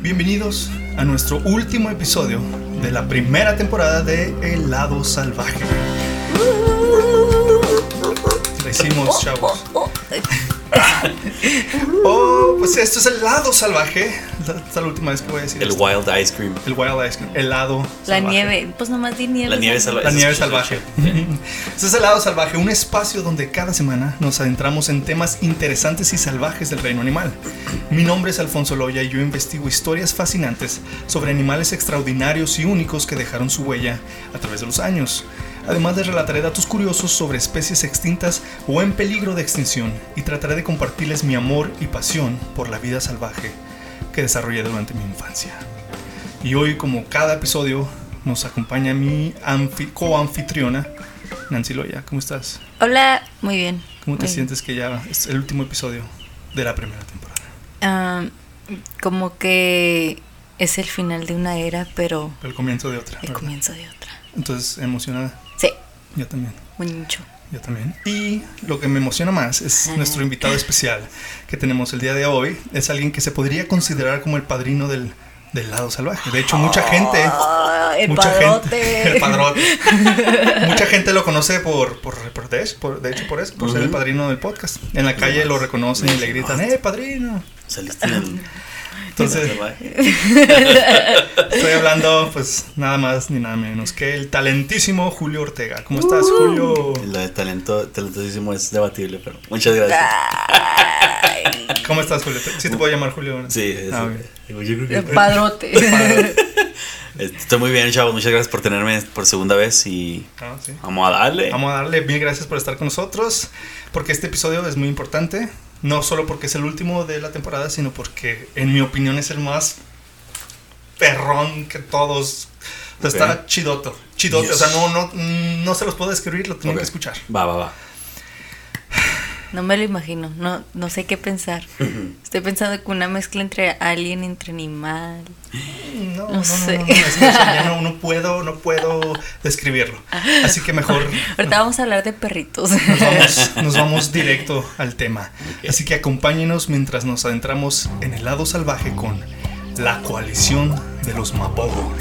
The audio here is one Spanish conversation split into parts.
Bienvenidos a nuestro último episodio de la primera temporada de El lado salvaje. Lo hicimos, chavos. Oh, pues esto es el lado salvaje. Esta es la última vez que voy a decir El esto. Wild Ice Cream. El wild ice cream. El lado La salvaje. nieve, pues nomás di nieve. La nieve salvaje. salvaje. La nieve salvaje. Este es el lado salvaje, un espacio donde cada semana nos adentramos en temas interesantes y salvajes del reino animal. Mi nombre es Alfonso Loya y yo investigo historias fascinantes sobre animales extraordinarios y únicos que dejaron su huella a través de los años. Además les relataré datos curiosos sobre especies extintas o en peligro de extinción y trataré de compartirles mi amor y pasión por la vida salvaje que desarrollé durante mi infancia. Y hoy, como cada episodio, nos acompaña mi anfi- co-anfitriona, Nancy Loya. ¿Cómo estás? Hola, muy bien. ¿Cómo te muy bien. sientes que ya es el último episodio de la primera temporada? Como que es el final de una era, pero El comienzo de otra. el ¿verdad? comienzo de otra. Entonces, emocionada. Sí, Yo también. mucho. Yo también. Y lo que me emociona más es nuestro invitado especial que tenemos el día de hoy. Es alguien que se podría considerar como el padrino del, del lado salvaje. De hecho, mucha gente... Ah, el mucha padrote. gente, el padrote. Mucha gente lo conoce por, por, por de, eso, por- de hecho por eso, por ser el padrino del podcast. En la calle lo reconocen y le gritan, ¡eh, padrino! Saliste en el. Entonces, estoy hablando, pues, nada más ni nada menos que el talentísimo Julio Ortega. ¿Cómo estás, Julio? Lo de talento, talentosísimo es debatible, pero muchas gracias. ¿Cómo estás, Julio? ¿Sí te puedo llamar Julio? ¿no? Sí, es- Ah, yo creo que- el padrote. Estoy muy bien, chavos. Muchas gracias por tenerme por segunda vez y Ah, sí. vamos a darle. Vamos a darle mil gracias por estar con nosotros, porque este episodio es muy importante, no solo porque es el último de la temporada, sino porque en mi opinión es el más perrón que todos. O sea, Ok. Está chidoto, chidote, Yes. o sea, no, no, no se los puedo describir, lo tienen Ok. que escuchar. Va, va, va. No me lo imagino, no, no sé qué pensar. Estoy pensando que una mezcla entre alien, entre animal. No, no, No sé. no, no, es que, o sea, ya no, no puedo, no puedo describirlo. Así que mejor Ahorita vamos a hablar de perritos. nos vamos, nos vamos directo al tema. Así que acompáñenos mientras nos adentramos en el lado salvaje con la coalición de los Mapogo.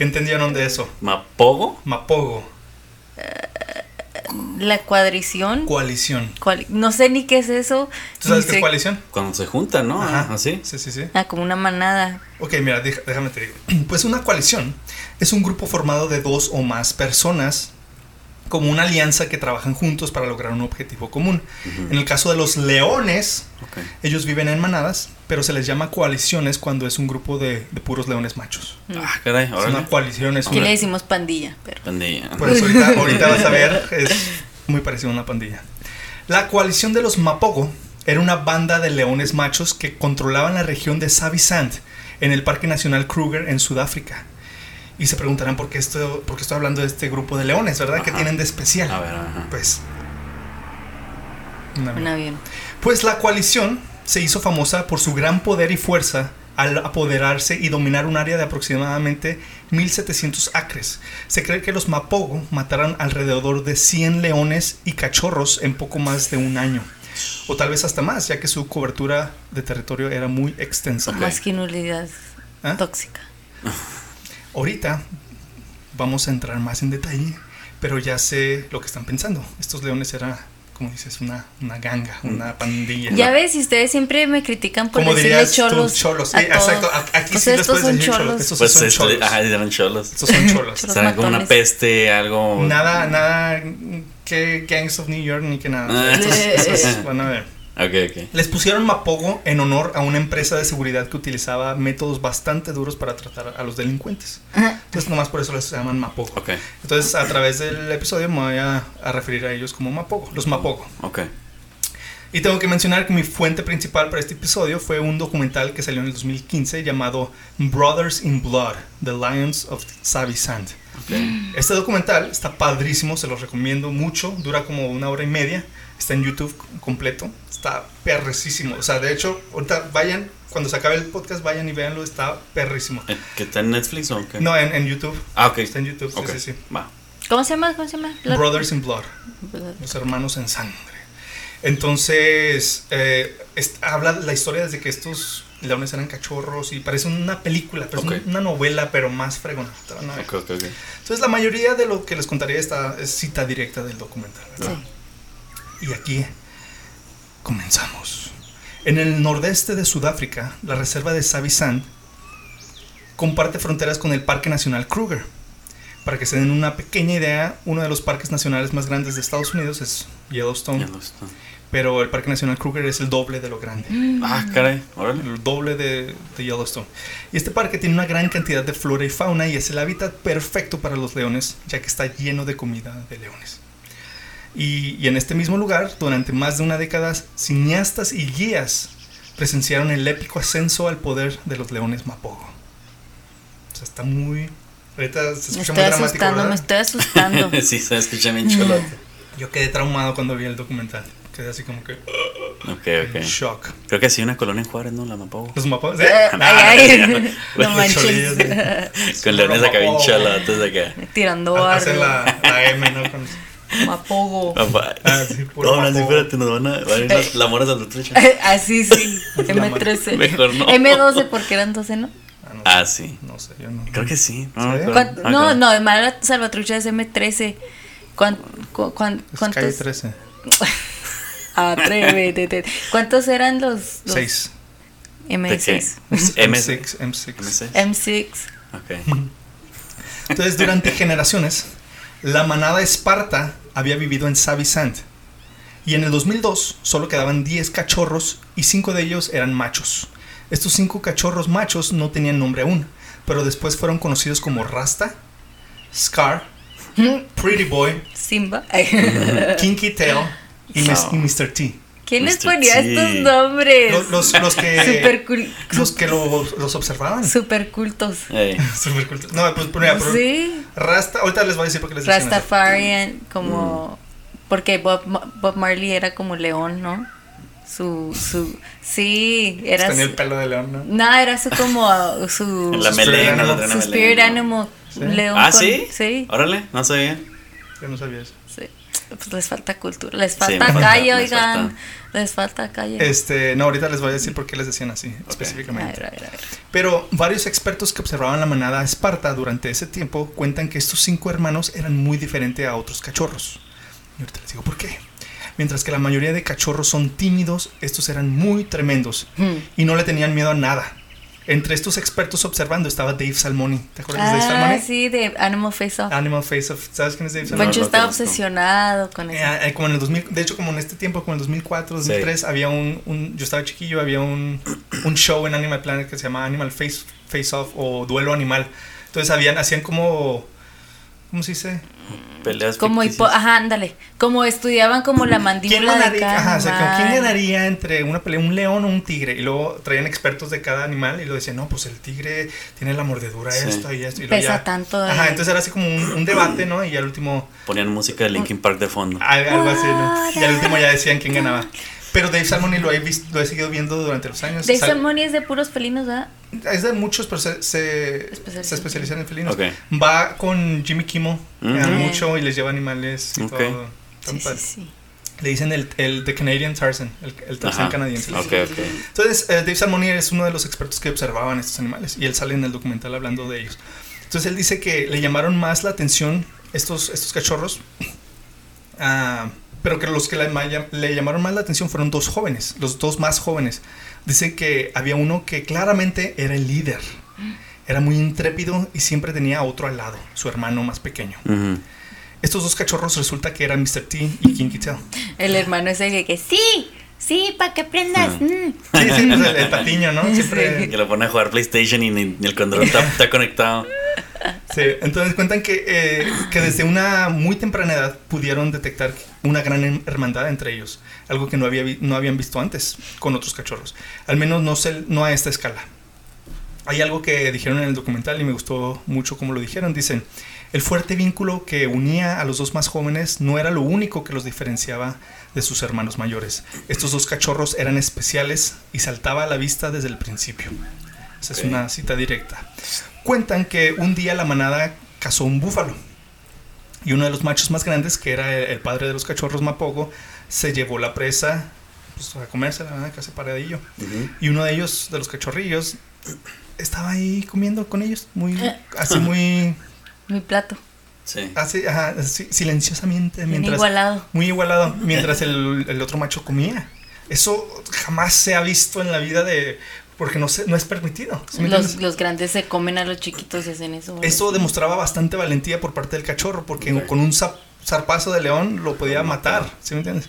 ¿Qué entendieron de eso? ¿Mapogo? Mapogo, La cuadrición. coalición. No sé ni qué es eso. ¿Tú sabes qué es coalición? Cuando se juntan, ¿no? Ajá. Así. Sí, sí, sí. Ah, como una manada. Ok, mira, déjame te digo. Pues una coalición es un grupo formado de dos o más personas como una alianza que trabajan juntos para lograr un objetivo común. En el caso de los leones, ellos viven en manadas, pero se les llama coaliciones cuando es un grupo de, de puros leones machos. Ah, caray, Es una coalición, es Aquí una... le decimos pandilla, pero. Pandilla. Por eso ahorita, ahorita vas a ver, es muy parecido a una pandilla. La coalición de los Mapogo era una banda de leones machos que controlaban la región de Savisand en el Parque Nacional Kruger en Sudáfrica. Y se preguntarán por qué, esto, por qué estoy hablando de este grupo de leones, ¿verdad? ¿Qué Ajá. tienen de especial? A ver, ajá. Pues. Un avión. pues la coalición se hizo famosa por su gran poder y fuerza al apoderarse y dominar un área de aproximadamente 1700 acres. Se cree que los Mapogo mataron alrededor de 100 leones y cachorros en poco más de un año. O tal vez hasta más, ya que su cobertura de territorio era muy extensa. Masculinidad ¿Ah? tóxica. Ahorita vamos a entrar más en detalle, pero ya sé lo que están pensando. Estos leones era, como dices, una, una ganga, una pandilla. Ya ves, y ustedes siempre me critican por decirle dirías tú, cholos. cholos. a exacto. Aquí O sí les estos puedes son decir cholos. cholos. Estos Pues son este, cholos. ajá, eran cholos. Estos son cholos. Cholos. Serán como una peste, algo. nada, nada que Gangs of New York ni que nada. Ah. Estos, estos van a ver. Les pusieron Mapogo en honor a una empresa de seguridad que utilizaba métodos bastante duros para tratar a los delincuentes. Entonces, nomás por eso les llaman Mapogo. Ok, Entonces, a través del episodio me voy a, a referir a ellos como Mapogo, los Mapogo. ok. Y tengo que mencionar que mi fuente principal para este episodio fue un documental que salió en el 2015 llamado Brothers in Blood, The Lions of Savvy Sand. Este documental está padrísimo, se los recomiendo mucho, dura como una hora y media, está en YouTube completo, está perricísimo. O sea, de hecho, ahorita vayan, cuando se acabe el podcast, vayan y véanlo, está perrísimo. Eh, ¿Que está en Netflix o qué? No, en, en YouTube. Ah, ok. Está en YouTube, sí, Ok, sí, sí. Va. ¿Cómo se llama? ¿Cómo se llama? Blood- Brothers in Blood. los hermanos en sangre. Entonces, eh, es- habla la historia desde que estos leones eran cachorros y parece una película, pero Ok. es una novela, pero más fregona. Te van a ver. Ok, ok, ok. Entonces, la mayoría de lo que les contaría está, es cita directa del documental. ¿verdad? Sí. Y aquí comenzamos. En el nordeste de Sudáfrica, la reserva de Savi-Sand comparte fronteras con el Parque Nacional Kruger. Para que se den una pequeña idea, uno de los parques nacionales más grandes de Estados Unidos es Yellowstone, está. Pero el Parque Nacional Kruger es el doble de lo grande. Ah, caray. Órale. El doble de, de Yellowstone. Y este parque tiene una gran cantidad de flora y fauna y es el hábitat perfecto para los leones, ya que está lleno de comida de leones. Y, y en este mismo lugar, durante más de una década, cineastas y guías presenciaron el épico ascenso al poder de los leones Mapogo. O sea, está muy... Ahorita se Me escucha estoy muy dramático, asustando, me estoy asustando. sí, se escucha bien cholote. Yo quedé traumado cuando vi el documental. Quedé así como que Ok, en ok. shock. Creo que sí, una colonia en Juárez, ¿no? La Mapogo. ¿Los Mapogos? Eh, ¿Eh? ay, ay, no manches. Con leones acá bien cholotes acá. Tirando Hacen barro. la, la M, ¿no? Con- Mapogo. Papá. Ah, sí, puro No, Mapogo. espérate, nos van a. Van a ir las, la mora salvatrucha. Así sí. M13. Mejor no. M12 porque eran 12, ¿no? Ah, no, Ah, sí. no sé, yo no. Creo que sí. No, ¿Sí? me acuerdo. ¿Cuán- Ah, No, no, de Mara Salvatrucha es M13. ¿Cuán, cu- cuán- Es ¿Cuántos? calle 13. Atrévete. te- ¿Cuántos eran los, los 6. ¿De qué? M6? M6. M6. M6. M6. M6. Ok. Entonces, durante generaciones, la manada Esparta había vivido en Savi-Sand. Y en el 2002 solo quedaban 10 cachorros y 5 de ellos eran machos. Estos 5 cachorros machos no tenían nombre aún, pero después fueron conocidos como Rasta, Scar, Pretty Boy, Simba. Kinky Tail y, Mis- No. y Mr. T. ¿Quién les ponía T. estos nombres? Los, los- los que, cool. los, que los, los observaban. Super cultos. Super cool. No, pues mira, pero Sí. Rasta, ahorita les voy a decir por qué les. Rastafarian, como. Mm. Porque Bob, Ma- Bob Marley era como león, ¿no? Su. su sí, era. Tenía el su- pelo de león, ¿no? No, era su como. uh, Su. La Su melena, spirit animal. traen su a spirit melena. animal. Sí. un León Ah, con- ¿sí? Sí. Órale, no sabía. Yo no sabía eso. sí. Pues les falta cultura. Les falta calle, oigan. falta. Les falta calle. Este, no, ahorita les voy a decir por qué les decían así, A específicamente. ver, a ver, a ver. Pero varios expertos que observaban la manada Esparta durante ese tiempo cuentan que estos cinco hermanos eran muy diferentes a otros cachorros. Y ahorita les digo por qué. Mientras que la mayoría de cachorros son tímidos, estos eran muy tremendos Hmm. y no le tenían miedo a nada. Entre estos expertos observando estaba Dave Salmoni. ¿Te acuerdas de Dave Ah, Salmoni? sí, de Animal Face Off. Animal Face of. ¿Sabes quién es Dave No, Salmoni? Poncho lo estaba obsesionado con eso. Eh, eh, como en el 2000, de hecho, como en este tiempo, como en el 2004, 2003, había un, un- yo estaba chiquillo, había un, un show en Animal Planet que se llamaba Animal Face, Face Off o Duelo Animal. Entonces habían, hacían como, ¿cómo se dice? Peleas Como hipo, ajá, ándale. Como estudiaban como la ¿Quién mandíbula de ganaría, cada ajá, o sea, ¿quién ganaría entre una pelea, un león o un tigre? Y luego traían expertos de cada animal y lo decían, no, pues el tigre tiene la mordedura Sí. esto y esto. Y Pesa ya- tanto. eh. Ajá, entonces era así como un, un debate, ¿no? Y al último, Ponían música de Linkin Park de fondo. Al- Algo así, ¿no? Y al último ya decían quién ganaba. Pero Dave Salmoni lo he, visto, lo he seguido viendo durante los años. Sal- Salmoni es de puros felinos, ¿verdad? es de muchos, pero se, se, Especializa se especializa en felinos. Ok. Va con Jimmy Kimmel Mm. eh, Mm. mucho y les lleva animales y Ok. todo. Sí, sí, sí. Le dicen el, el The Canadian Tarzan, el, el Tarzan Ajá. canadiense. Ok, ok. Entonces, eh, Dave Salmoni es uno de los expertos que observaban estos animales y él sale en el documental hablando de ellos. Entonces, él dice que le llamaron más la atención estos, estos cachorros, ah, pero que los que le, ma- le llamaron más la atención fueron dos jóvenes, los dos más jóvenes. Dice que había uno que claramente era el líder, era muy intrépido y siempre tenía a otro al lado, su hermano más pequeño. Estos dos cachorros resulta que eran Mr. T y Kinky Tail. El hermano es el que sí, sí, para que aprendas. Ah. mm". Sí, sí, pues el, el patiño, ¿no? Siempre... Que lo pone a jugar PlayStation y ni, ni el control está, está conectado. Sí, entonces cuentan que, eh, que desde una muy temprana edad pudieron detectar una gran hermandad entre ellos, algo que no, había, vi- no habían visto antes con otros cachorros, al menos no, se- no a esta escala. Hay algo que dijeron en el documental y me gustó mucho como lo dijeron. Dicen, el fuerte vínculo que unía a los dos más jóvenes no era lo único que los diferenciaba de sus hermanos mayores. Estos dos cachorros eran especiales y saltaba a la vista desde el principio. Esa es una cita directa. Cuentan que un día la manada cazó un búfalo y uno de los machos más grandes, que era el, padre de los cachorros Mapogo, se llevó la presa pues, a comérsela, ¿verdad? casi paradillo. Ujú. Y uno de ellos, de los cachorrillos, estaba ahí comiendo con ellos, muy, así muy, Mi plato. Sí. así, ajá, así, silenciosamente, Bien mientras, igualado. muy igualado, mientras el, el otro macho comía. Eso jamás se ha visto en la vida de, porque no, se, no es permitido. ¿sí Los, los grandes se comen a los chiquitos y hacen eso. Eso demostraba bastante valentía por parte del cachorro, porque Ok. con un zap- zarpazo de león lo podía matar, ¿sí me entiendes?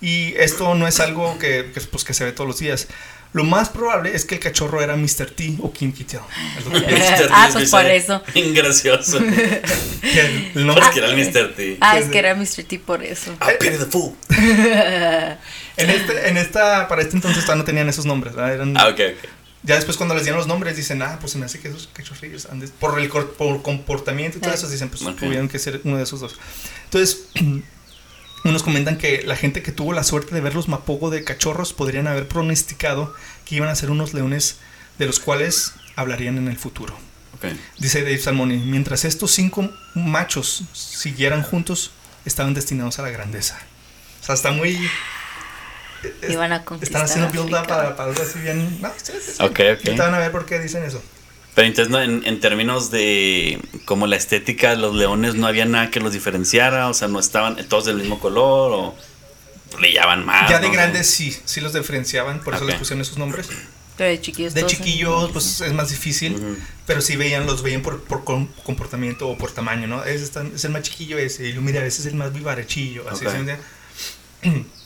Y esto no es algo que, que, pues, que se ve todos los días. Lo más probable es que el cachorro era Mr. T o que pienso. Mr. Ah, T pues es por eso. Bien gracioso. Que el- nombre- Porque era el Mr. T. Ah, es que era Mr. T por eso. Ah, pity the fool. en, este, en esta, para este entonces todavía no tenían esos nombres, ¿verdad? Eran- Ah, ok, ok. Ya después cuando les dieron los nombres dicen, ah, pues se me hace que esos cachorrillos, han de- por el cor- por comportamiento y todo Ah. eso, dicen, pues tuvieron que ser uno de esos dos. Entonces, unos comentan que la gente que tuvo la suerte de ver los mapogo de cachorros podrían haber pronosticado que iban a ser unos leones de los cuales hablarían en el futuro. Ok. Dice Dave Salmoni, mientras estos cinco machos siguieran juntos, estaban destinados a la grandeza. O sea, está muy... Iban a conquistar están haciendo build up para, para algo así bien... No, sí, sí, sí. Ok, Ahorita ok. van a ver por qué dicen eso. Pero entonces, ¿no? en, en términos de como la estética de los leones, no había nada que los diferenciara, o sea, no estaban todos del mismo color o brillaban más. ya de ¿no? grandes sí, sí los diferenciaban, por eso les pusieron esos nombres. Pero de chiquillos. De chiquillos, pues es más difícil, pero sí veían, los veían por, por com- comportamiento o por tamaño, ¿no? Está- es el más chiquillo ese, y mira, ese es el más vivarechillo, así, Ok. ¿sí?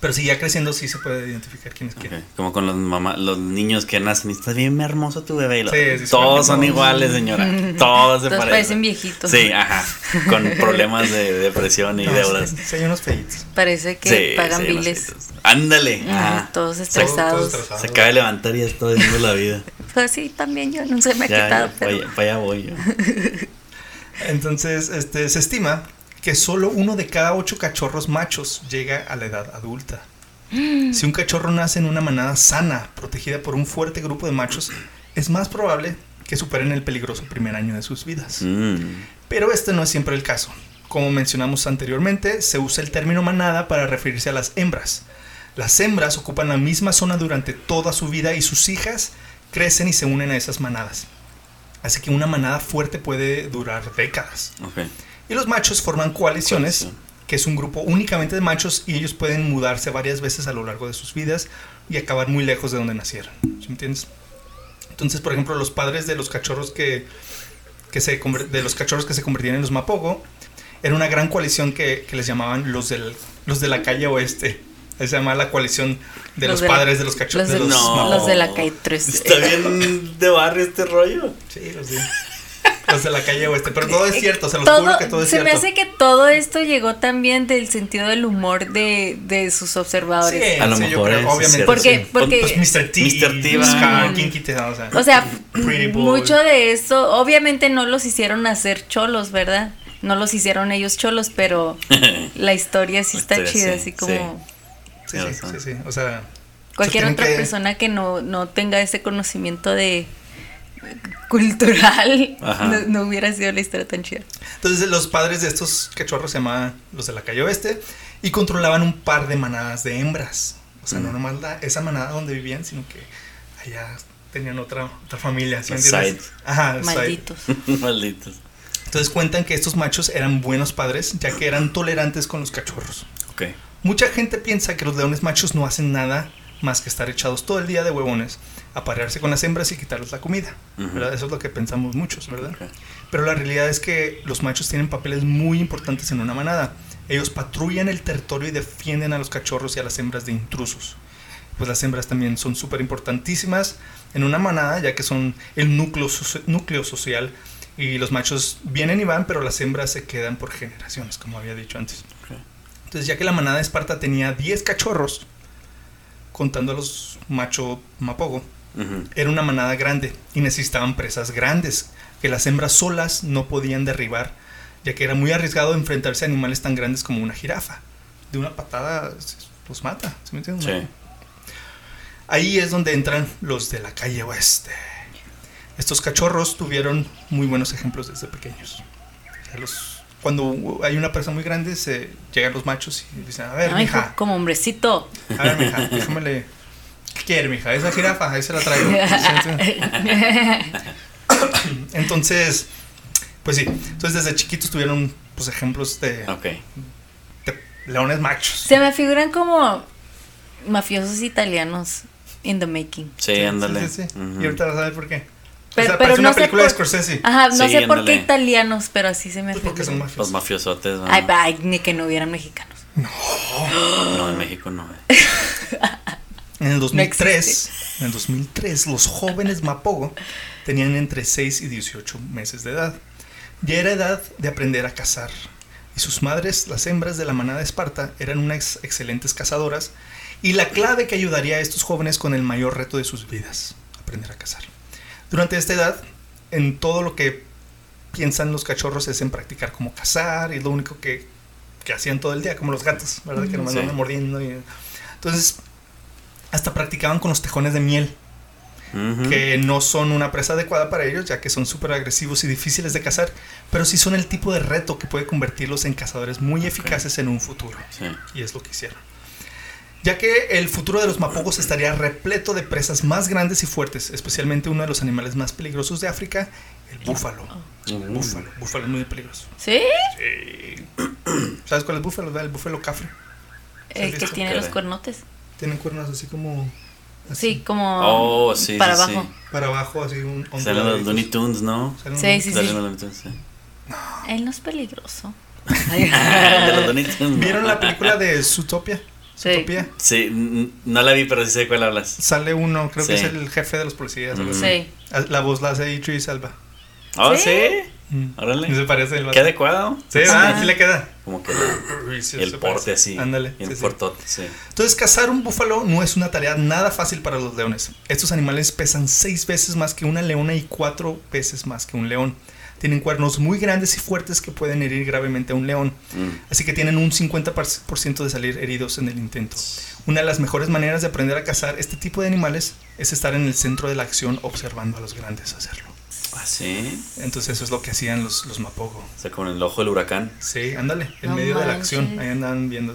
Pero sí, ya creciendo sí se puede identificar quién es quién. Como con los mamá, los niños que nacen y está bien hermoso tu bebé. y lo- Sí, sí, sí. todos son iguales, señora. Todos se Todos parecen. parecen viejitos. Sí, ajá. Con problemas de depresión y No, deudas. sí, sí, hay unos feitos. Parece que Sí, pagan biles. Ándale. Ajá. todos estresados. todos estresados. Se acaba de levantar y ya está viendo la vida. Pues sí, también yo no se me ha Ya, quitado, ya, pero. para allá- para allá voy yo. Entonces, este, se estima que solo uno de cada ocho cachorros machos llega a la edad adulta. Si un cachorro nace en una manada sana, protegida por un fuerte grupo de machos, es más probable que superen el peligroso primer año de sus vidas. Mm, Pero este no es siempre el caso. Como mencionamos anteriormente, se usa el término manada para referirse a las hembras. Las hembras ocupan la misma zona durante toda su vida y sus hijas crecen y se unen a esas manadas. Así que una manada fuerte puede durar décadas. Y los machos forman coaliciones, Coalición. que es un grupo únicamente de machos y ellos pueden mudarse varias veces a lo largo de sus vidas y acabar muy lejos de donde nacieron. ¿Sí me entiendes? Entonces, por ejemplo, los padres de los cachorros que, que se de los cachorros que se convertían en los Mapogo era una gran coalición que, que les llamaban los del los de la calle oeste. Se llamaba la coalición de los, Los de la- padres de los cachorros. los de de- los No. Los de la calle 3. Está bien de barrio este rollo. Sí, los de, los de la calle oeste. Pero todo es cierto, se los Todo, juro que todo es se cierto. me hace que todo esto llegó también del sentido del humor de, de sus observadores. Sí, A lo sí, yo mejor creo, es obviamente. Porque- sí. porque- Pues Mr. T, Mr. T, Scar. Kinky o sea. O sea, Pretty Boy. mucho de eso, obviamente no los hicieron hacer cholos, ¿verdad? No los hicieron ellos cholos, pero la historia sí está historia, chida, sí, así como Sí, sí, sí, sí, o sea. cualquier otra que- persona que no, no tenga ese conocimiento de cultural, no, no hubiera sido la historia tan chida. Entonces, los padres de estos cachorros se llamaban los de la calle oeste y controlaban un par de manadas de hembras. O sea, no Mm. nomás la- esa manada donde vivían, sino que allá tenían otra, otra familia. ¿sí. Ajá. Malditos. Malditos. Entonces cuentan que estos machos eran buenos padres, ya que eran tolerantes con los cachorros. Ok. Mucha gente piensa que los leones machos no hacen nada más que estar echados todo el día de huevones, aparearse con las hembras y quitarles la comida. Ujú. ¿verdad? Eso es lo que pensamos muchos, ¿verdad? Ok. Pero la realidad es que los machos tienen papeles muy importantes en una manada. Ellos patrullan el territorio y defienden a los cachorros y a las hembras de intrusos. Pues las hembras también son súper importantísimas en una manada, ya que son el núcleo, núcleo social Y los machos vienen y van, pero las hembras se quedan por generaciones, como había dicho antes. Ok. Entonces, ya que la manada de Esparta tenía 10 cachorros, contando a los macho mapogo, Era una manada grande y necesitaban presas grandes que las hembras solas no podían derribar, ya que era muy arriesgado enfrentarse a animales tan grandes como una jirafa. De una patada los mata. Sí. Ahí es donde entran los de la calle oeste. Estos cachorros tuvieron muy buenos ejemplos desde pequeños. O sea, los- cuando hay una presa muy grande, se llegan los machos y dicen, a ver, mija, hijo, como hombrecito. a ver, mija, déjamele. ¿Qué quiere, mija? Esa jirafa, ahí se la traigo. Entonces, pues sí. Entonces, desde chiquitos tuvieron pues ejemplos de, leones machos. Se me figuran como mafiosos italianos in the making. Sí, ándale. Sí, sí, sí. Y ahorita vas a ver por qué. Pero- o sea, pero parece no una sé película de por- Scorsese. Ajá, no Sí, sé por qué italianos, pero así se me Pues porque son figuran. Los mafiosos. mafiosotes. ¿no? Ay, ay, ni que no hubieran mexicanos. No, en México no. eh. En el 2003, existe. en el 2003, los jóvenes Mapogo tenían entre 6 y 18 meses de edad. Ya era edad de aprender a cazar. Y sus madres, las hembras de la manada de Esparta, eran unas excelentes cazadoras. Y la clave que ayudaría a estos jóvenes con el mayor reto de sus vidas, aprender a cazar. Durante esta edad, en todo lo que piensan los cachorros es en practicar como cazar. Y es lo único que, que hacían todo el día, como los gatos, ¿verdad? Que nomás Sí. andan mordiendo. y- Entonces, hasta practicaban con los tejones de miel, que no son una presa adecuada para ellos, ya que son súper agresivos y difíciles de cazar, pero sí son el tipo de reto que puede convertirlos en cazadores muy eficaces en un futuro. Sí. Y es lo que hicieron. Ya que el futuro de los mapogos estaría repleto de presas más grandes y fuertes, especialmente uno de los animales más peligrosos de África, el búfalo. El búfalo. Búfalo es muy peligroso. ¿Sí? Sí. ¿Sabes cuál es el búfalo? El búfalo cafre. El que tiene los cuernotes. Tienen cuernos así como... así, Sí, como Oh, sí, para sí, abajo. sí. Para abajo, así un... Salen los. Looney Tunes, ¿no? Salen Sí, sí, Salen sí. los Looney Tunes, sí. Él no es peligroso. ¿Vieron la película de Zootopia? Sí. Zootopia. Sí, no la vi, pero sí sé de cuál hablas. Sale uno, creo que es el jefe de los policías. así. Sí. La voz la hace Idris Oh, ¿Sí? sí. Mm. Órale. Se parece el vato. Qué adecuado. Sí, le queda. Como que el porte así. Ándale. Y el sí. portote, sí. Entonces, cazar un búfalo no es una tarea nada fácil para los leones. Estos animales pesan seis veces más que una leona y cuatro veces más que un león. Tienen cuernos muy grandes y fuertes que pueden herir gravemente a un león. Mm. Así que tienen un 50% de salir heridos en el intento. Una de las mejores maneras de aprender a cazar este tipo de animales es estar en el centro de la acción observando a los grandes hacerlo. Ah, sí. Entonces eso es lo que hacían los, los Mapogo. O sea, con el ojo del huracán. Sí, ándale, en No medio de la acción. Ahí andaban viendo,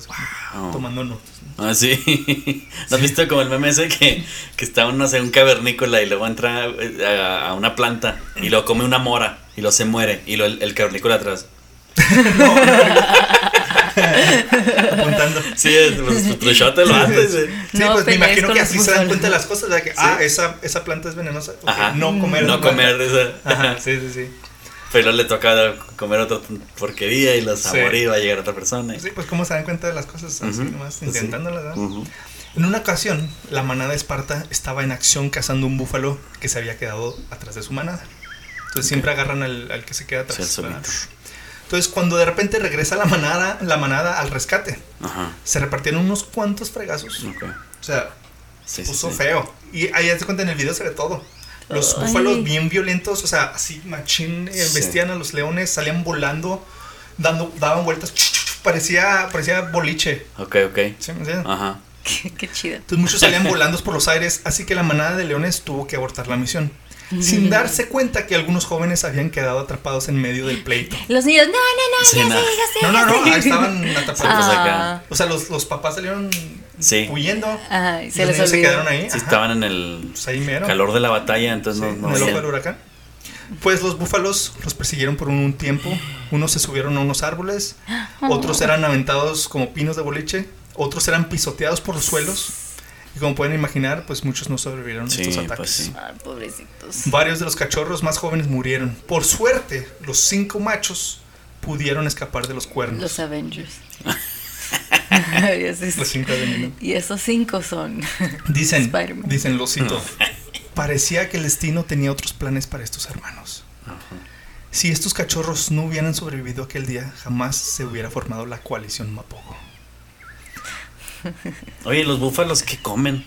Wow. tomando notas. Ah, sí. ¿No has visto como el meme ese que, que está uno, no sé, un cavernícola y luego entra eh, a, a una planta y lo come una mora y lo se muere y lo, el, el cavernícola atrás? Apuntando. Sí, es, pues, tu shot te lo haces. eh. Sí, No pues me imagino que así se dan cuenta de las cosas, de que, ah, esa, esa planta es venenosa. Ajá. No comer. No comer esa. Ajá, sí, sí, sí. Pero le toca comer otra porquería y los a Sí. morir va a llegar otra persona. Sí, pues cómo se dan cuenta de las cosas, así nomás sí. intentándolas, ¿verdad? Ujú. En una ocasión, la manada de Esparta estaba en acción cazando un búfalo que se había quedado atrás de su manada. Entonces siempre agarran al, al que se queda atrás. Sí, el. Entonces cuando de repente regresa la manada, la manada al rescate, Ajá. se repartieron unos cuantos fregazos. Ok. O sea, Sí, se puso sí, sí. feo. Y ahí se cuenta en el video se ve todo. Los Ay. búfalos bien violentos, o sea, así machín, eh, Sí. vestían a los leones, salían volando, dando, daban vueltas, parecía, parecía boliche. Ok, ok. ¿sí me entiendes? Ajá. Qué, qué chido. Entonces muchos salían volando por los aires, así que la manada de leones tuvo que abortar la misión, sin darse cuenta que algunos jóvenes habían quedado atrapados en medio del pleito. Los niños, no, no, no, Sí, ya no. No, no, no, estaban atrapados. pues acá. O sea, los, los papás salieron Sí. huyendo. Ajá, y y se los les niños se quedaron ahí. Sí, estaban en el Pues ahí mero. calor de la batalla, entonces Sí, no, en no el ojo del huracán. Pues los búfalos los persiguieron por un tiempo. Unos se subieron a unos árboles, otros eran aventados como pinos de boliche, otros eran pisoteados por los suelos. Y como pueden imaginar, pues muchos no sobrevivieron a Sí, estos pues ataques. sí. Ay, pobrecitos. Varios de los cachorros más jóvenes murieron. Por suerte, los cinco machos pudieron escapar de los cuernos. Los Avengers. Los cinco y esos cinco son. Dicen, dicen, lo cito. Parecía que el destino tenía otros planes para estos hermanos. Si estos cachorros no hubieran sobrevivido aquel día, jamás se hubiera formado la coalición Mapogo. Oye, los búfalos, ¿qué comen?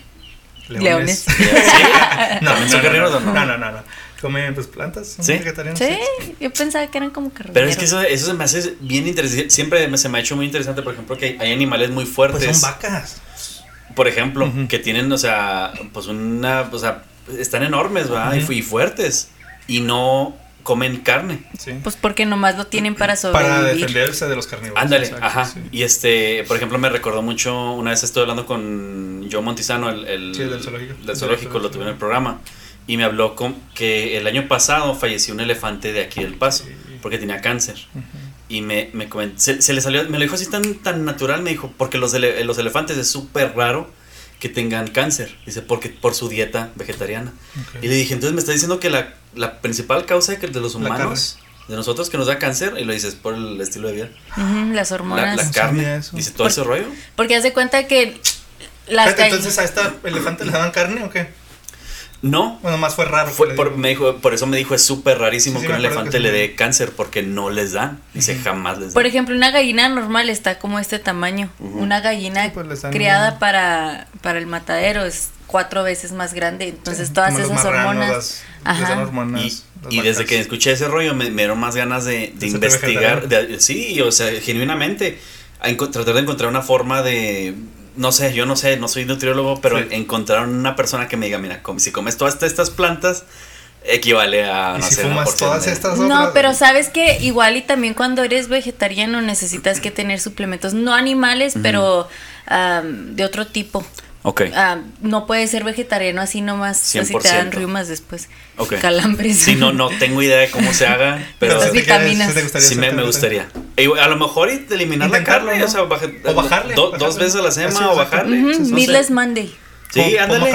Leones. ¿Sí? No, ¿También no, son no, no, o no? no, no, no, no. Comen pues plantas, son ¿Sí? vegetarianos. Sí, yo pensaba que eran como carroñeros. Pero es que eso, eso se me hace bien interesante. Siempre me- se me ha hecho muy interesante, por ejemplo, que hay animales muy fuertes. Pues son vacas. por ejemplo, que tienen, o sea, pues una, o sea, están enormes, ¿va? Y, fuertes. Y no comen carne. Sí. Pues porque nomás lo tienen para sobrevivir. Para defenderse de los carnívoros. Ándale, exacto, ajá. sí. Y este, por ejemplo, me recordó mucho, una vez estuve hablando con Joe Montizano, el, el Sí, del zoológico. del zoológico, lo tuve en el programa. Y me habló con que el año pasado falleció un elefante de aquí del Paso, Sí. porque tenía cáncer. Y me, me coment- se, se le salió, me lo dijo así tan, tan natural, me dijo, porque los, ele- los elefantes es súper raro que tengan cáncer, dice, porque por su dieta vegetariana. Y le dije, entonces me está diciendo que la, la principal causa de, que- de los La humanos, de nosotros, que nos da cáncer, y lo dices, por el estilo de vida. Las La, hormonas. la No carne, dice, todo ese rollo. Porque hace cuenta que las Espérate, entonces a esta elefante le daban carne o qué? No, Bueno, más fue raro. fue por, me dijo, por eso me dijo, es súper rarísimo Sí, sí, que un elefante que le dé cáncer, porque no les dan, dice, jamás les dan. Por ejemplo, una gallina normal está como este tamaño. Una gallina Sí, pues, criada para, para el matadero es cuatro veces más grande. Entonces Sí, todas esas marranos, hormonas. las- Ajá. hormonas, Y, desde que escuché ese rollo me, me dieron más ganas de, investigar. de- sí, o sea, genuinamente, a tratar de encontrar una forma de. No sé, yo no sé, no soy nutriólogo, pero Sí. encontrar una persona que me diga, mira, si comes todas estas plantas, equivale a, Y no si sé, fumas todas de- estas No, otras- pero sabes que igual y también cuando eres vegetariano necesitas que tener suplementos, no animales, pero de otro tipo. Ok, Ah, no puedes ser vegetariano así nomás, así te 100%. dan riumas después, ok. calambres. Sí, no, no tengo idea de cómo se haga, pero si quieres- vitaminas. si te gustaría sí me, me gustaría. E a lo mejor eliminar la carne, ¿no? o sea, baja- O bajarle, do- bajarle. dos veces a la semana o bajarle. Ujú, no sé. Meatless Monday. Sí, ándale.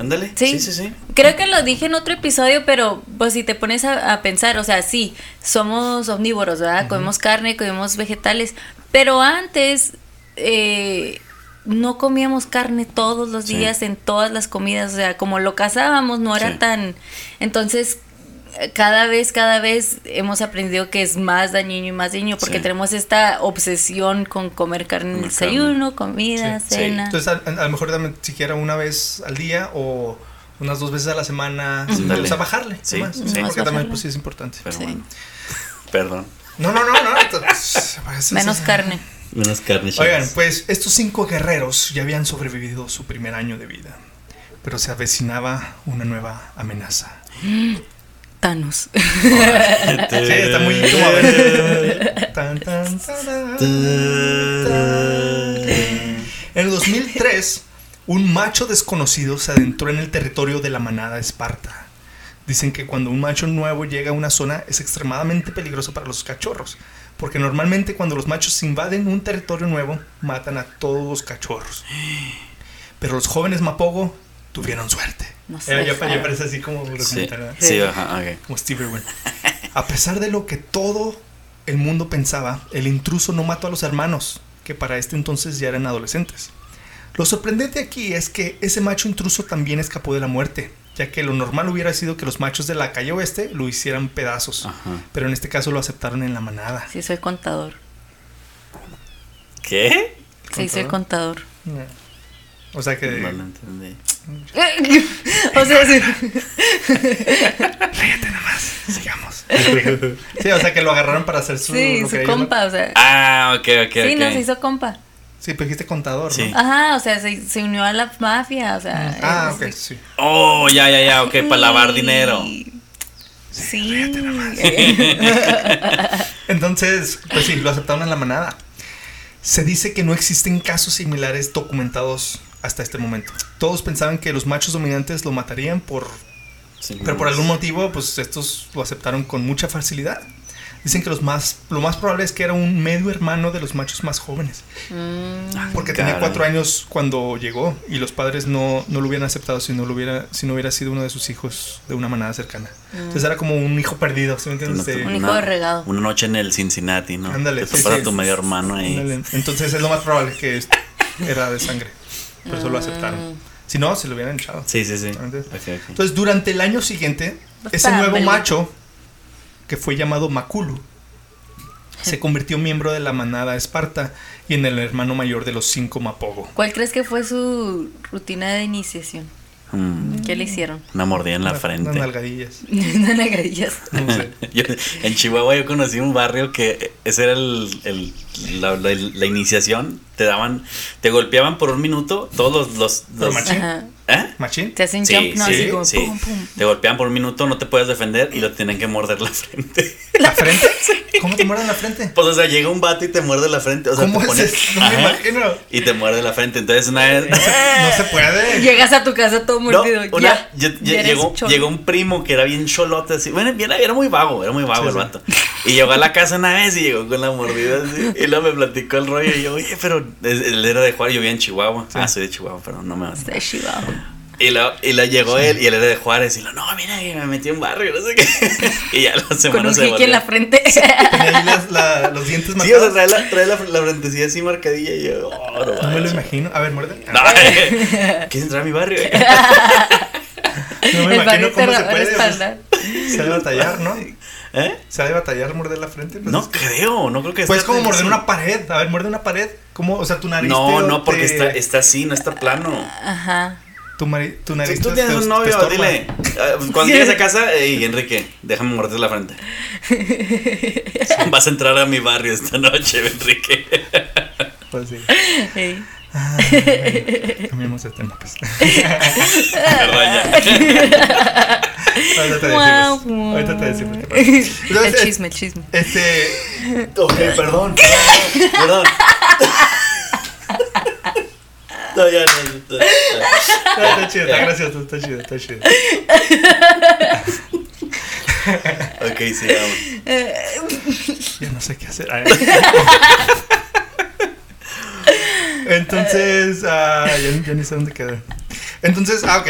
Ándale. Sí. Sí, sí, sí. Creo que lo dije en otro episodio, pero pues si te pones a, a pensar, o sea, sí, somos omnívoros, ¿verdad? Comemos carne, comemos vegetales, pero antes eh, no comíamos carne todos los Sí. días en todas las comidas, o sea, como lo cazábamos, no era Sí. tan... Entonces, eh, cada vez, cada vez hemos aprendido que es más dañino y más dañino porque Sí. tenemos esta obsesión con comer carne en el desayuno, comida, Sí, sí. cena. Entonces, a, a lo mejor también siquiera una vez al día o unas dos veces a la semana. O sea, bajarle. Sí, sí. Porque también, pues sí es importante. Pero Sí. bueno. Perdón. No, no, no, no. entonces, pues, Menos carne. Menos carne. Oigan, pues estos cinco guerreros ya habían sobrevivido su primer año de vida. Pero se avecinaba una nueva amenaza. Thanos. Sí, está muy como a ver. Tan, tan, tan. En el 2003, un macho desconocido se adentró en el territorio de la manada Esparta. Dicen que cuando un macho nuevo llega a una zona es extremadamente peligroso para los cachorros, porque normalmente cuando los machos invaden un territorio nuevo matan a todos los cachorros. Pero los jóvenes Mapogo tuvieron suerte. No Eh, ya, ya parece así como Sí, ajá, como Steve Irwin. A pesar de lo que todo el mundo pensaba, el intruso no mató a los hermanos, que para este entonces ya eran adolescentes. Lo sorprendente aquí es que ese macho intruso también escapó de la muerte, ya que lo normal hubiera sido que los machos de la calle oeste lo hicieran pedazos, Ajá. pero en este caso lo aceptaron en la manada. Sí, soy contador. ¿Qué? Sí, soy contador. O sea que... No lo entendí. o sea, sí. Sigamos. sí, o sea que lo agarraron para hacer su... Sí, lo que su compa, o sea. Ah, ok, ok, sí, ok. no, se hizo compa. Sí, pero dijiste contador, Sí. ¿no? Ajá, o sea, se, se unió a la mafia, o sea. Ah, ok, sí. Oh, ya, ya, ya, ok, para lavar Sí. dinero. Sí. Entonces, pues sí, lo aceptaron en la manada. Se dice que no existen casos similares documentados hasta este momento. Todos pensaban que los machos dominantes lo matarían por... Sí, Pero por algún motivo, pues estos lo aceptaron con mucha facilidad. Dicen que los más, lo más probable es que era un medio hermano de los machos más jóvenes. Mm, Porque tenía cuatro años cuando llegó y los padres no, no lo hubieran aceptado si no, lo hubiera, si no hubiera sido uno de sus hijos de una manada cercana. Entonces era como un hijo perdido, ¿sí me entiendes? De- Un hijo de regado. Una noche en el Cincinnati, ¿no? Ándale, Te sí, sí. a tu medio hermano ahí. Ándale. Entonces es lo más probable que era de sangre. Por eso lo aceptaron. Si no, se lo hubieran echado. Sí, sí, sí. Antes. Ok, ok. Entonces, durante el año siguiente, ese Bastante. nuevo macho que fue llamado Makulu, se convirtió miembro de la manada Esparta y en el hermano mayor de los cinco Mapogo. ¿Cuál crees que fue su rutina de iniciación? Mm, ¿Qué le hicieron? Una mordida en la frente. Unas nalgadillas. Unas nalgadillas. No sé. Yo- en Chihuahua yo conocí un barrio que ese era el, el- la, la- la iniciación. Te daban, te golpeaban por un minuto todos los... los, ¿Por los-. ¿Eh? ¿Machín? Te hacen Sí, jump, no, sí, así como sí. pum, pum. Te golpeaban por un minuto, no te puedes defender y lo tienen que morder la frente. ¿La frente? ¿Cómo te muerden la frente? Pues, o sea, llega un vato y te muerde la frente. O sea, ¿Cómo te es pone- eso? No me Ajá. imagino. Y te muerde la frente. Entonces, una vez. No se puede. Llegas a tu casa todo No, mordido. una- ya. yo- ya yo- eres llegó, llegó un primo que era bien cholote así. Bueno, bien- era muy vago, era muy vago Sí, el sí. vato. Y llegó a la casa una vez y llegó con la mordida así. Y luego me platicó el rollo. Y yo, oye, pero él era de Juárez, yo vivía en Chihuahua. Ah, soy de Chihuahua, pero no me Está chivado. Y lo, y lo llegó él y él era de Juárez. Y lo, no, mira, que me metí en un barrio, no sé qué. y ya la Con semana un se en la frente. Tenía ahí las- la- los dientes Sí, o sea, marcados. trae la, trae la, la frentecilla así marcadilla y yo, oh, no, No me lo imagino. A ver, muerde. No, ¿Quieres entrar a mi barrio? No me el imagino cómo se a puede. pues, se ha de batallar, ¿no? ¿Eh? Se ha de batallar morder la frente. Pues, No es que- creo, no creo que Pues esté como morder así. una pared. A ver, muerde una pared. ¿Cómo? O sea, tu nariz. No, te- no, porque te- está, está así, no está plano. Ajá. Tu, mari- tu nariz. Si tú tienes te- un te novio, dile. ah, Cuando llegues a casa, hey, Enrique, déjame morder la frente. Vas a entrar a mi barrio esta noche, Enrique. Pues sí. Ey. Ah, bueno, cambiemos de tema, pues. Raya. Ahorita te decimos. Ahorita te decimos. qué pasa. El Entonces, chisme, el chisme. Este. Ok, perdón. Perdón. No, ya, no, está chido, está gracioso, está chido, está chido. Ok, sigamos. Ya no sé qué hacer. Entonces, ah, ya, ya ni sé dónde quedé. Entonces, ah, ok.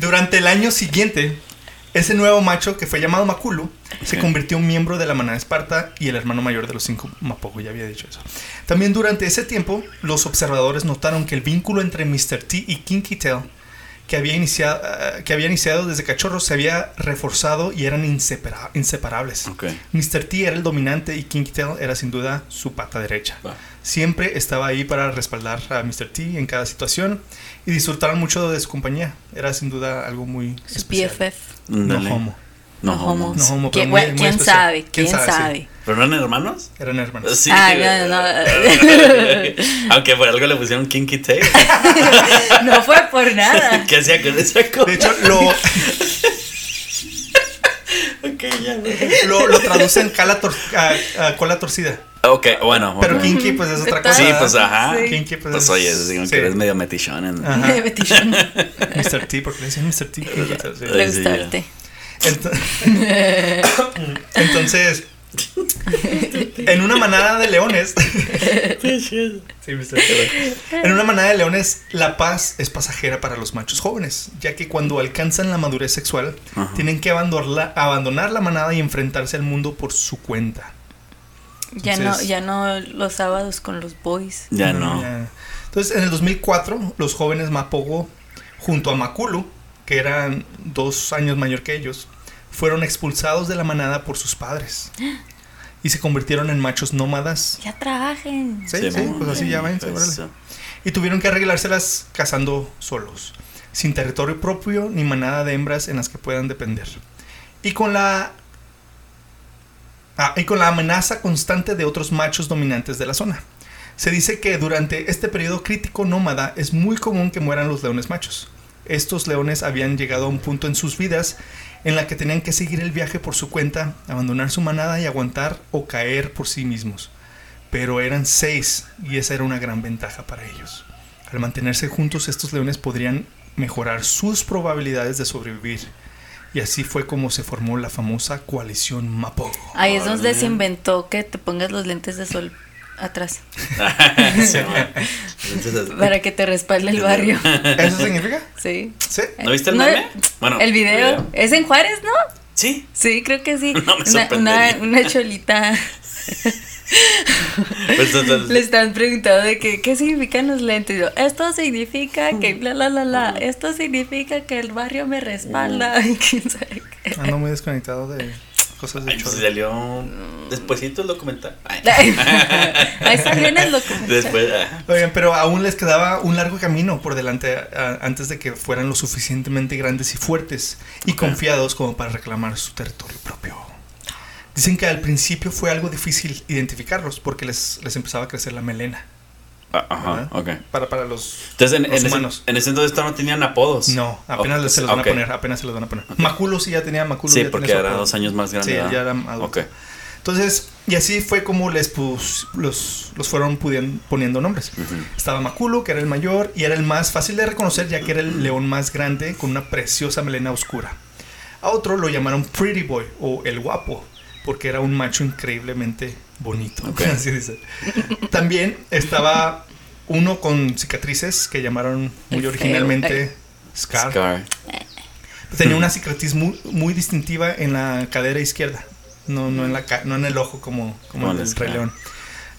Durante el año siguiente, ese nuevo macho que fue llamado Makulu se convirtió en miembro de la manada Esparta y el hermano mayor de los cinco Mapogo, ya había dicho eso. También durante ese tiempo, los observadores notaron que el vínculo entre Mr. T y Kinky Tail, que había iniciado, ah, que había iniciado desde cachorros, se había reforzado y eran insepara- inseparables. Ok. Mr. T era el dominante y Kinky Tail era sin duda su pata derecha. Siempre estaba ahí para respaldar a Mr. T en cada situación y disfrutaron mucho de su compañía. Era sin duda algo muy Su especial. BFF. No Dale. homo. No, No homo. No homo, ¿Quién, pero muy- bueno, muy ¿quién especial. sabe? ¿Quién ¿Quién sabe? Sí. ¿Pero no eran hermanos? Eran hermanos. Sí. Ah, no, no. Aunque por algo le pusieron Kinky Tail. No fue por nada. ¿Qué hacía con esa cosa? De hecho, lo, Ok, ya, lo, lo traducen cala tor- a- a cola torcida. Ok, bueno. Pero. Kinky, pues es otra cosa. Sí, pues ajá. Sí. Kinky, pues, Pues es- oye, digo sí. que eres medio metichón. en- Ajá. Petition. Mr. T, porque le decían Mr. T. Le gusta arte. Ent- Entonces, en una manada de leones, Sí, Mr. T. en una manada de leones, la paz es pasajera para los machos jóvenes, ya que cuando alcanzan la madurez sexual, Ajá. tienen que abandonar la manada y enfrentarse al mundo por su cuenta. Ya no, ya no los sábados con los boys. Ya no. ya. Entonces, en el 2004, los jóvenes Mapogo, junto a Makulu, que eran dos años mayor que ellos, fueron expulsados de la manada por sus padres. Y se convirtieron en machos nómadas. Ya trabajen. Sí, sí, pues así ya ven, Pues, Y tuvieron que arreglárselas cazando solos, sin territorio propio ni manada de hembras en las que puedan depender. Y con la Ah, y con la amenaza constante de otros machos dominantes de la zona. Se dice que durante este periodo crítico nómada es muy común que mueran los leones machos. Estos leones habían llegado a un punto en sus vidas en la que tenían que seguir el viaje por su cuenta, abandonar su manada y aguantar o caer por sí mismos. Pero eran seis y esa era una gran ventaja para ellos. Al mantenerse juntos estos leones podrían mejorar sus probabilidades de sobrevivir. Y así fue como se formó la famosa coalición Mapogo. Ahí es donde se inventó que te pongas los lentes de sol atrás. Sí, Para que te respalde el barrio. ¿Eso significa? Sí. Sí. ¿No viste el No, meme? Bueno, el video. ¿Es en Juárez, no? Sí. Sí, creo que sí. No me una, una, una cholita. Pues, entonces- Le están preguntando de que, qué significan los lentes. Y yo, esto significa que bla, bla, bla, bla. Esto significa que el barrio me respalda. Y quién sabe qué. Ando muy desconectado de, cosas de Ay, pues chorro. salió despuésito el documental. Ay. Ahí salió en el documental. Después, ah, Oigan, pero aún les quedaba un largo camino por delante a- antes de que fueran lo suficientemente grandes y fuertes y confiados como para reclamar su territorio propio. Dicen que al principio fue algo difícil identificarlos porque les, les empezaba a crecer la melena. ah, ajá, ¿verdad? ok. Para, para los... Entonces, en, Los en ese, humanos. en ese entonces no tenían apodos. No, apenas se los van a poner, apenas se los van a poner. Maculo sí ya tenía Maculo. Sí, ya porque era dos años más grande. Sí, ¿verdad? ya era adulto. Entonces, y así fue como les pus- los, los fueron pudien- poniendo nombres. Estaba Maculo, que era el mayor, y era el más fácil de reconocer ya que era el león más grande con una preciosa melena oscura. A otro lo llamaron Pretty Boy o el guapo, porque era un macho increíblemente bonito. Así dice. También estaba uno con cicatrices que llamaron muy originalmente Scar. Scar. Tenía una cicatriz muy, muy distintiva en la cadera izquierda, no, no, en, la ca- no en el ojo como, como Como el. Rey León.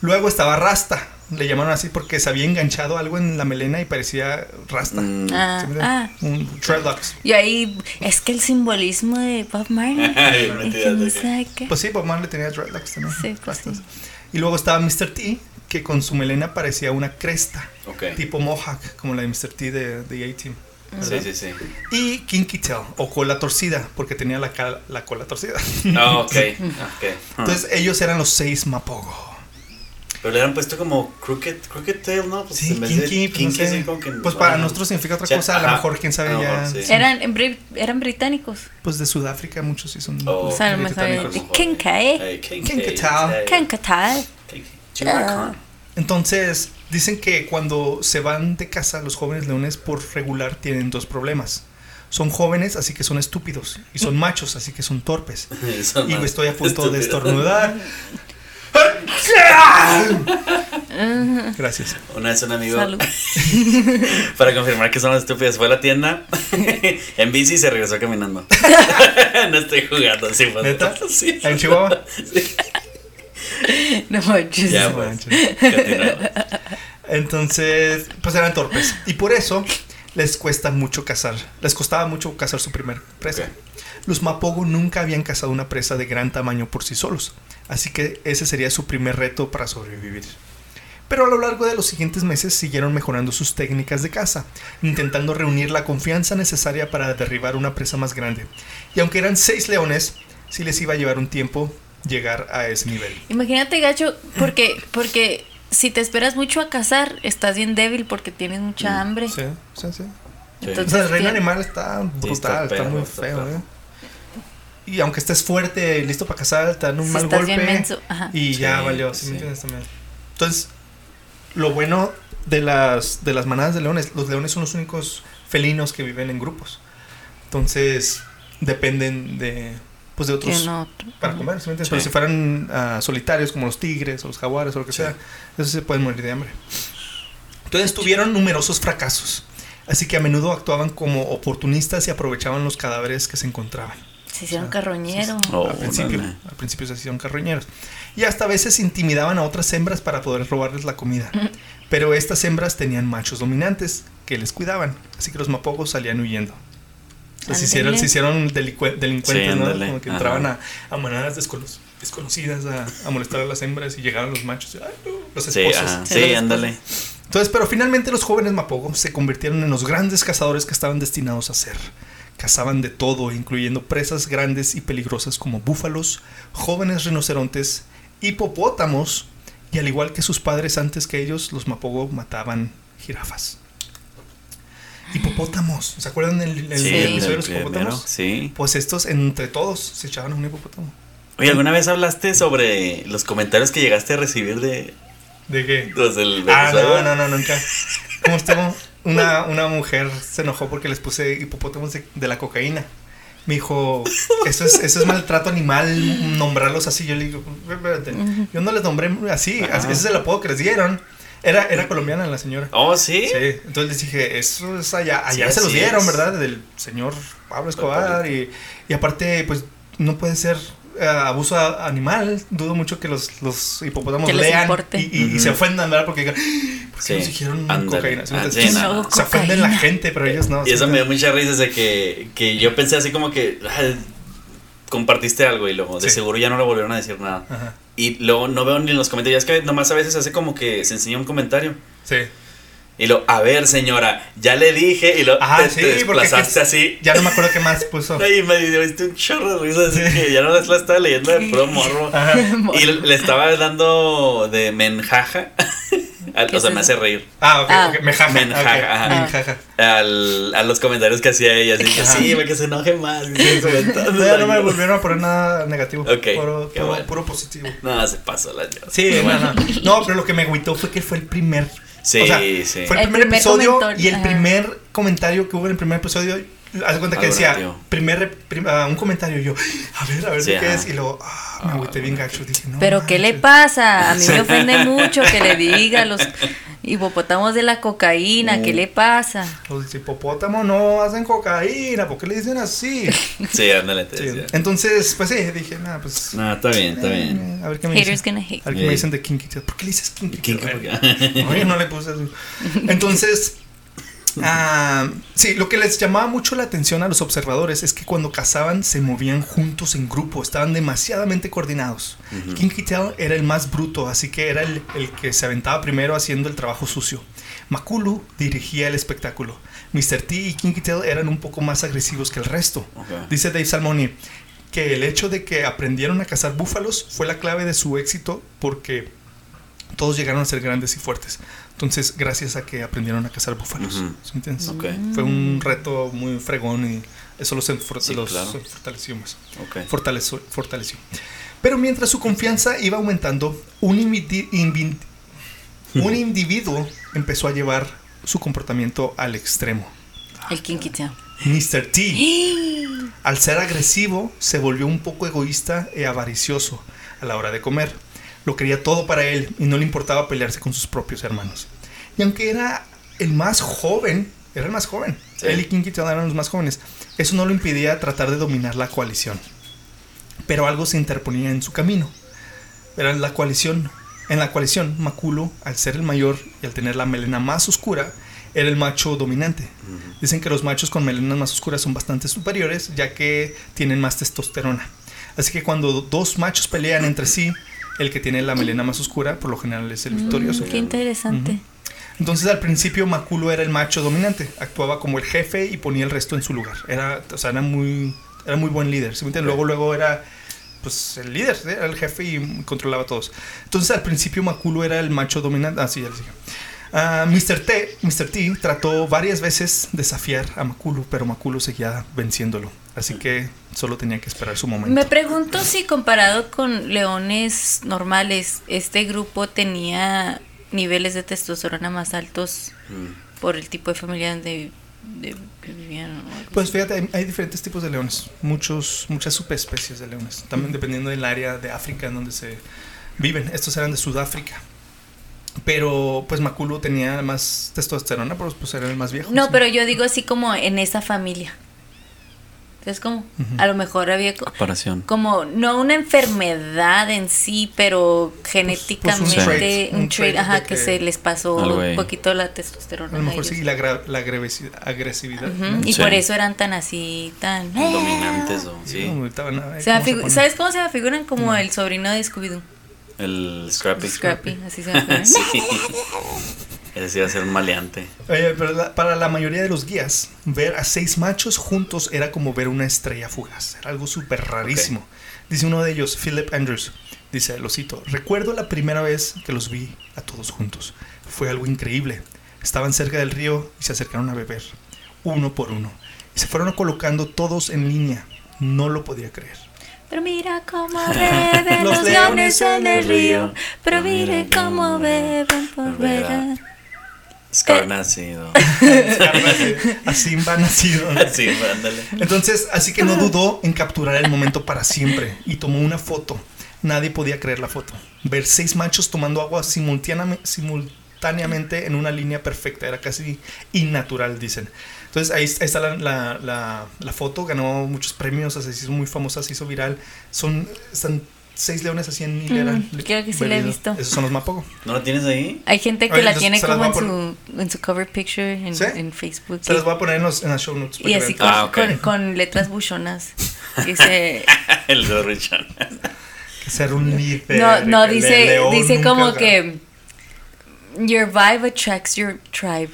Luego estaba Rasta, le llamaron así porque se había enganchado algo en la melena y parecía Rasta. Mm. Ah, ¿Sí me ah. Un dreadlocks. Y ahí es que el simbolismo de Bob Marley. No. Pues sí, Bob Marley tenía dreadlocks también. Sí, pues sí. Y luego estaba Mr. T, que con su melena parecía una cresta, tipo mohawk, como la de Mr. T de, de A-Team. Sí, sí, sí. Y Kinky Tail, o cola torcida, porque tenía la, la cola torcida. Ah, ok. ok. Entonces ellos eran los seis Mapogo. Pero le han puesto como crooked, crooked tail, ¿no? Pues Sí, en vez de kinky, pues, no kinky, sé. así como que- Pues para bueno. nosotros significa otra cosa, a lo mejor quién sabe ya. sí. Eran, eran británicos. Pues de Sudáfrica muchos sí son. Oh. pues, O sea, británicos. de Kincaid. Hey, kinky Kinky tail, tail. tail. ¿Qué qué tal? Kinky. Jamaican. Entonces, dicen que cuando se van de casa, los jóvenes leones por regular tienen dos problemas. Son jóvenes, así que son estúpidos. Y son machos, así que son torpes. Son Y estoy a punto de estornudar. Gracias. Una vez un amigo, Salud. para confirmar que somos estúpidos, fue a la tienda en bici y se regresó caminando. no estoy jugando, sí, fue ¿Neta? Sí. ¿En Chihuahua? Sí. No manches. Ya, No pues. manches. Entonces, pues eran torpes. Y por eso les cuesta mucho cazar. Les costaba mucho cazar su primer presa. Los Mapogo nunca habían cazado una presa de gran tamaño por sí solos. Así que ese sería su primer reto para sobrevivir. Pero a lo largo de los siguientes meses siguieron mejorando sus técnicas de caza, intentando reunir la confianza necesaria para derribar una presa más grande. Y aunque eran seis leones, sí les iba a llevar un tiempo llegar a ese nivel. Imagínate, gacho, porque, porque si te esperas mucho a cazar, estás bien débil porque tienes mucha hambre. Sí, sí, sí. Sí. O Entonces, sea, el reino animal está brutal, está está, perro, muy feo. ¿eh? Y aunque estés fuerte y listo para te dan un Si mal estás golpe. bien menso, ajá. Y ya Sí, valió, ¿sí, sí. me entiendes también? Entonces, lo bueno de las, de las manadas de leones, los leones son los únicos felinos que viven en grupos. Entonces, dependen de, pues, de que otros no- para comer, ¿sí me entiendes? Sí. Pero si fueran ah, solitarios como los tigres o los jaguares o lo que Sí. sea, esos se pueden morir de hambre. Entonces tuvieron numerosos fracasos, así que a menudo actuaban como oportunistas y aprovechaban los cadáveres que se encontraban. Se hicieron carroñero. sí, sí. Oh, al, principio, al principio se hicieron carroñeros. Y hasta a veces intimidaban a otras hembras para poder robarles la comida. Pero estas hembras tenían machos dominantes que les cuidaban, así que los mapogos salían huyendo. Se hicieron, se hicieron delincuentes, Sí, ¿no? Como que Ajá. entraban a, a manadas descono- desconocidas a, a molestar a las hembras y llegaban los machos. y, "Ay, no", los Sí, esposos. Sí, sí, los ándale. Entonces, pero finalmente los jóvenes Mapogo se convirtieron en los grandes cazadores que estaban destinados a ser. Cazaban de todo, incluyendo presas grandes y peligrosas como búfalos, jóvenes rinocerontes, hipopótamos, y al igual que sus padres antes que ellos, los Mapogo mataban jirafas. Hipopótamos, ¿se acuerdan del, del Sí, Sí. episodio de los hipopótamos? sí. Pues estos, entre todos, se echaban a un hipopótamo. Oye, ¿alguna vez hablaste sobre los comentarios que llegaste a recibir de ¿De qué? los del Ah, no, no, no, nunca. Como estuvo, una, una mujer se enojó porque les puse hipopótamos de, de la cocaína. Me dijo, eso es, eso es maltrato animal, nombrarlos así. Yo le digo, espérate, yo no les nombré así, Ajá. ese es el apodo que les dieron. Era, era colombiana la señora. Oh, ¿sí? Sí, entonces les dije, eso es allá, allá Sí, se los así dieron, es. ¿verdad? Del señor Pablo Escobar. Y, y aparte, pues no puede ser eh, abuso a- animal. Dudo mucho que los, los hipopótamos Que lean y, se ofendan, ¿verdad? Porque digan, ¿por qué Sí, nos dijeron cocaína? Ah, Entonces, sí, no. Se ofenden la gente, pero ellos no. Y eso me dio mucha risa de que, que yo pensé así como que ah, compartiste algo y luego de Sí. seguro ya no lo volvieron a decir nada. Ajá. Y luego no veo ni en los comentarios. Es que nomás a veces hace como que se enseña un comentario. Sí. Y lo, a ver, señora, ya le dije. Y lo Ajá, te, sí, te desplazaste que- así. Ya no me acuerdo qué más puso. Y me dio un chorro de risa. Así que ya no la estaba leyendo de puro morro. Ajá. Y le, estaba dando de menjaja. Al- ¿Qué o sea, es me hace reír. Ah, ok, Ah. ok. Me jaja. Menjaja, ajá. Al, a los comentarios que hacía ella. Así que Ajá. sí, para que se enoje más. comentando. No, ya no me volvieron a poner nada negativo. Ok, Puro, puro- bueno. puro positivo. No, se pasó la yo. Sí, no, no. No, pero lo que me agüitó fue que fue el primer. Sí, o sea, sí. Fue el, El primer, primer episodio comentario, y el ajá. primer comentario que hubo en el primer episodio. Haz cuenta que decía, negativo. primer, prim- ah, un comentario y yo, a ver, a ver Sí, qué ajá. es. Y luego, ah, me agüité bien gacho. Dije, no. Pero ¿qué le pasa? A mí me ofende mucho que le diga a los hipopótamos de la cocaína, ¿qué le pasa? Los hipopótamos no hacen cocaína, ¿por qué le dicen así? Sí, ándale, te Sí. Entonces, pues sí, dije, nada, pues. No, está bien, está bien. eh, A ver qué me Haters dicen. gonna hate. A ver qué Sí. me dicen de Kinky. ¿Por qué le dices Kinky Oye, no le puse así. Entonces, ah, sí, lo que les llamaba mucho la atención a los observadores es que cuando cazaban se movían juntos en grupo, estaban demasiadamente coordinados. Kinky Tail era el más bruto, así que era el, el que se aventaba primero haciendo el trabajo sucio. Makulu dirigía el espectáculo. Mr. T y Kinky Tail eran un poco más agresivos que el resto. Dice Dave Salmoni que el hecho de que aprendieron a cazar búfalos fue la clave de su éxito porque todos llegaron a ser grandes y fuertes. Entonces, gracias a que aprendieron a cazar búfalos. Ujú. ¿Sí me entiendes? Ok, Fue un reto muy fregón y eso los, enfor- Sí, los claro. fortaleció más. Fortaleció, fortaleció. Pero mientras su confianza iba aumentando, un, individuo empezó a llevar su comportamiento al extremo. El Kinky Tail. Mr. T. Al ser agresivo, se volvió un poco egoísta y avaricioso a la hora de comer. Lo quería todo para él y no le importaba pelearse con sus propios hermanos. Y aunque era el más joven, era el más joven, Sí. él y Kinky Tail eran los más jóvenes, eso no lo impedía tratar de dominar la coalición. Pero algo se interponía en su camino. Era la coalición. En la coalición, Maculo, al ser el mayor y al tener la melena más oscura, era el macho dominante. Dicen que los machos con melenas más oscuras son bastante superiores, ya que tienen más testosterona. Así que cuando dos machos pelean entre sí, el que tiene la melena más oscura, por lo general es el victorioso. Mm, qué interesante. Entonces al principio Maculo era el macho dominante, actuaba como el jefe y ponía el resto en su lugar. Era, o sea, era muy, era muy buen líder. Luego, luego era pues el líder, ¿sí? era el jefe y controlaba a todos. Entonces al principio Maculo era el macho dominante. Ah, sí, ya les dije. Mr. T, Mr. T trató varias veces desafiar a Maculo, pero Maculo seguía venciéndolo. Así que solo tenía que esperar su momento. Me pregunto si comparado con leones normales, este grupo tenía niveles de testosterona más altos Mm. por el tipo de familia donde vivían. Pues fíjate, hay, hay diferentes tipos de leones, muchos, muchas subespecies de leones, también dependiendo del área de África en donde se viven. Estos eran de Sudáfrica. Pero pues Maculo tenía más testosterona, pues, pues era el más viejo. No, sí. pero yo digo así como en esa familia. Entonces, como, Ujú. a lo mejor había Comparación. como, no una enfermedad en sí, pero genéticamente trait, un un trait, trait ajá, que, que- se les pasó un poquito la testosterona. A lo a mejor sí, la, gra- la agresividad. Ujú, ¿no? Y Sí. por eso eran tan así, tan... Dominantes o Sí, no, Se me cómo se. ¿Sabes cómo se me figuran? Como el sobrino de Scooby-Doo. El Scrappy. Scrappy, así se me figuran. Sí. Ese iba a ser un maleante. Oye, pero la- para la mayoría de los guías, ver a seis machos juntos era como ver una estrella fugaz. Era algo súper rarísimo. Dice uno de ellos, Philip Andrews. Dice, lo cito, recuerdo la primera vez que los vi a todos juntos. Fue algo increíble. Estaban cerca del río y se acercaron a beber, uno por uno. Y se fueron colocando todos en línea. No lo podía creer. Pero mira cómo beben Los los leones en el río. Pero mire cómo beben por ver. Scar nacido. Así va nacido. Sí, ándale. Entonces, así que no dudó en capturar el momento para siempre y tomó una foto. Nadie podía creer la foto. Ver seis machos tomando agua simultáneame- simultáneamente en una línea perfecta era casi innatural, dicen. Entonces ahí, ahí está la, la- la- la foto, ganó muchos premios, así, se hizo muy famosa, se hizo viral. Son, están seis leones así en hilera. Mm, creo que sí la he visto. Esos son los Mapogo. ¿No lo tienes ahí? Hay gente que Oye, la tiene las como en su, en su cover picture en, ¿Sí? en Facebook. Se las sí. voy a poner en, los, en las show notes. Y así con, Ah, ok. con- con letras buchonas. Dice, el zorrichón. Que ser un líder. no, no, dice, dice como que your vibe attracts your tribe.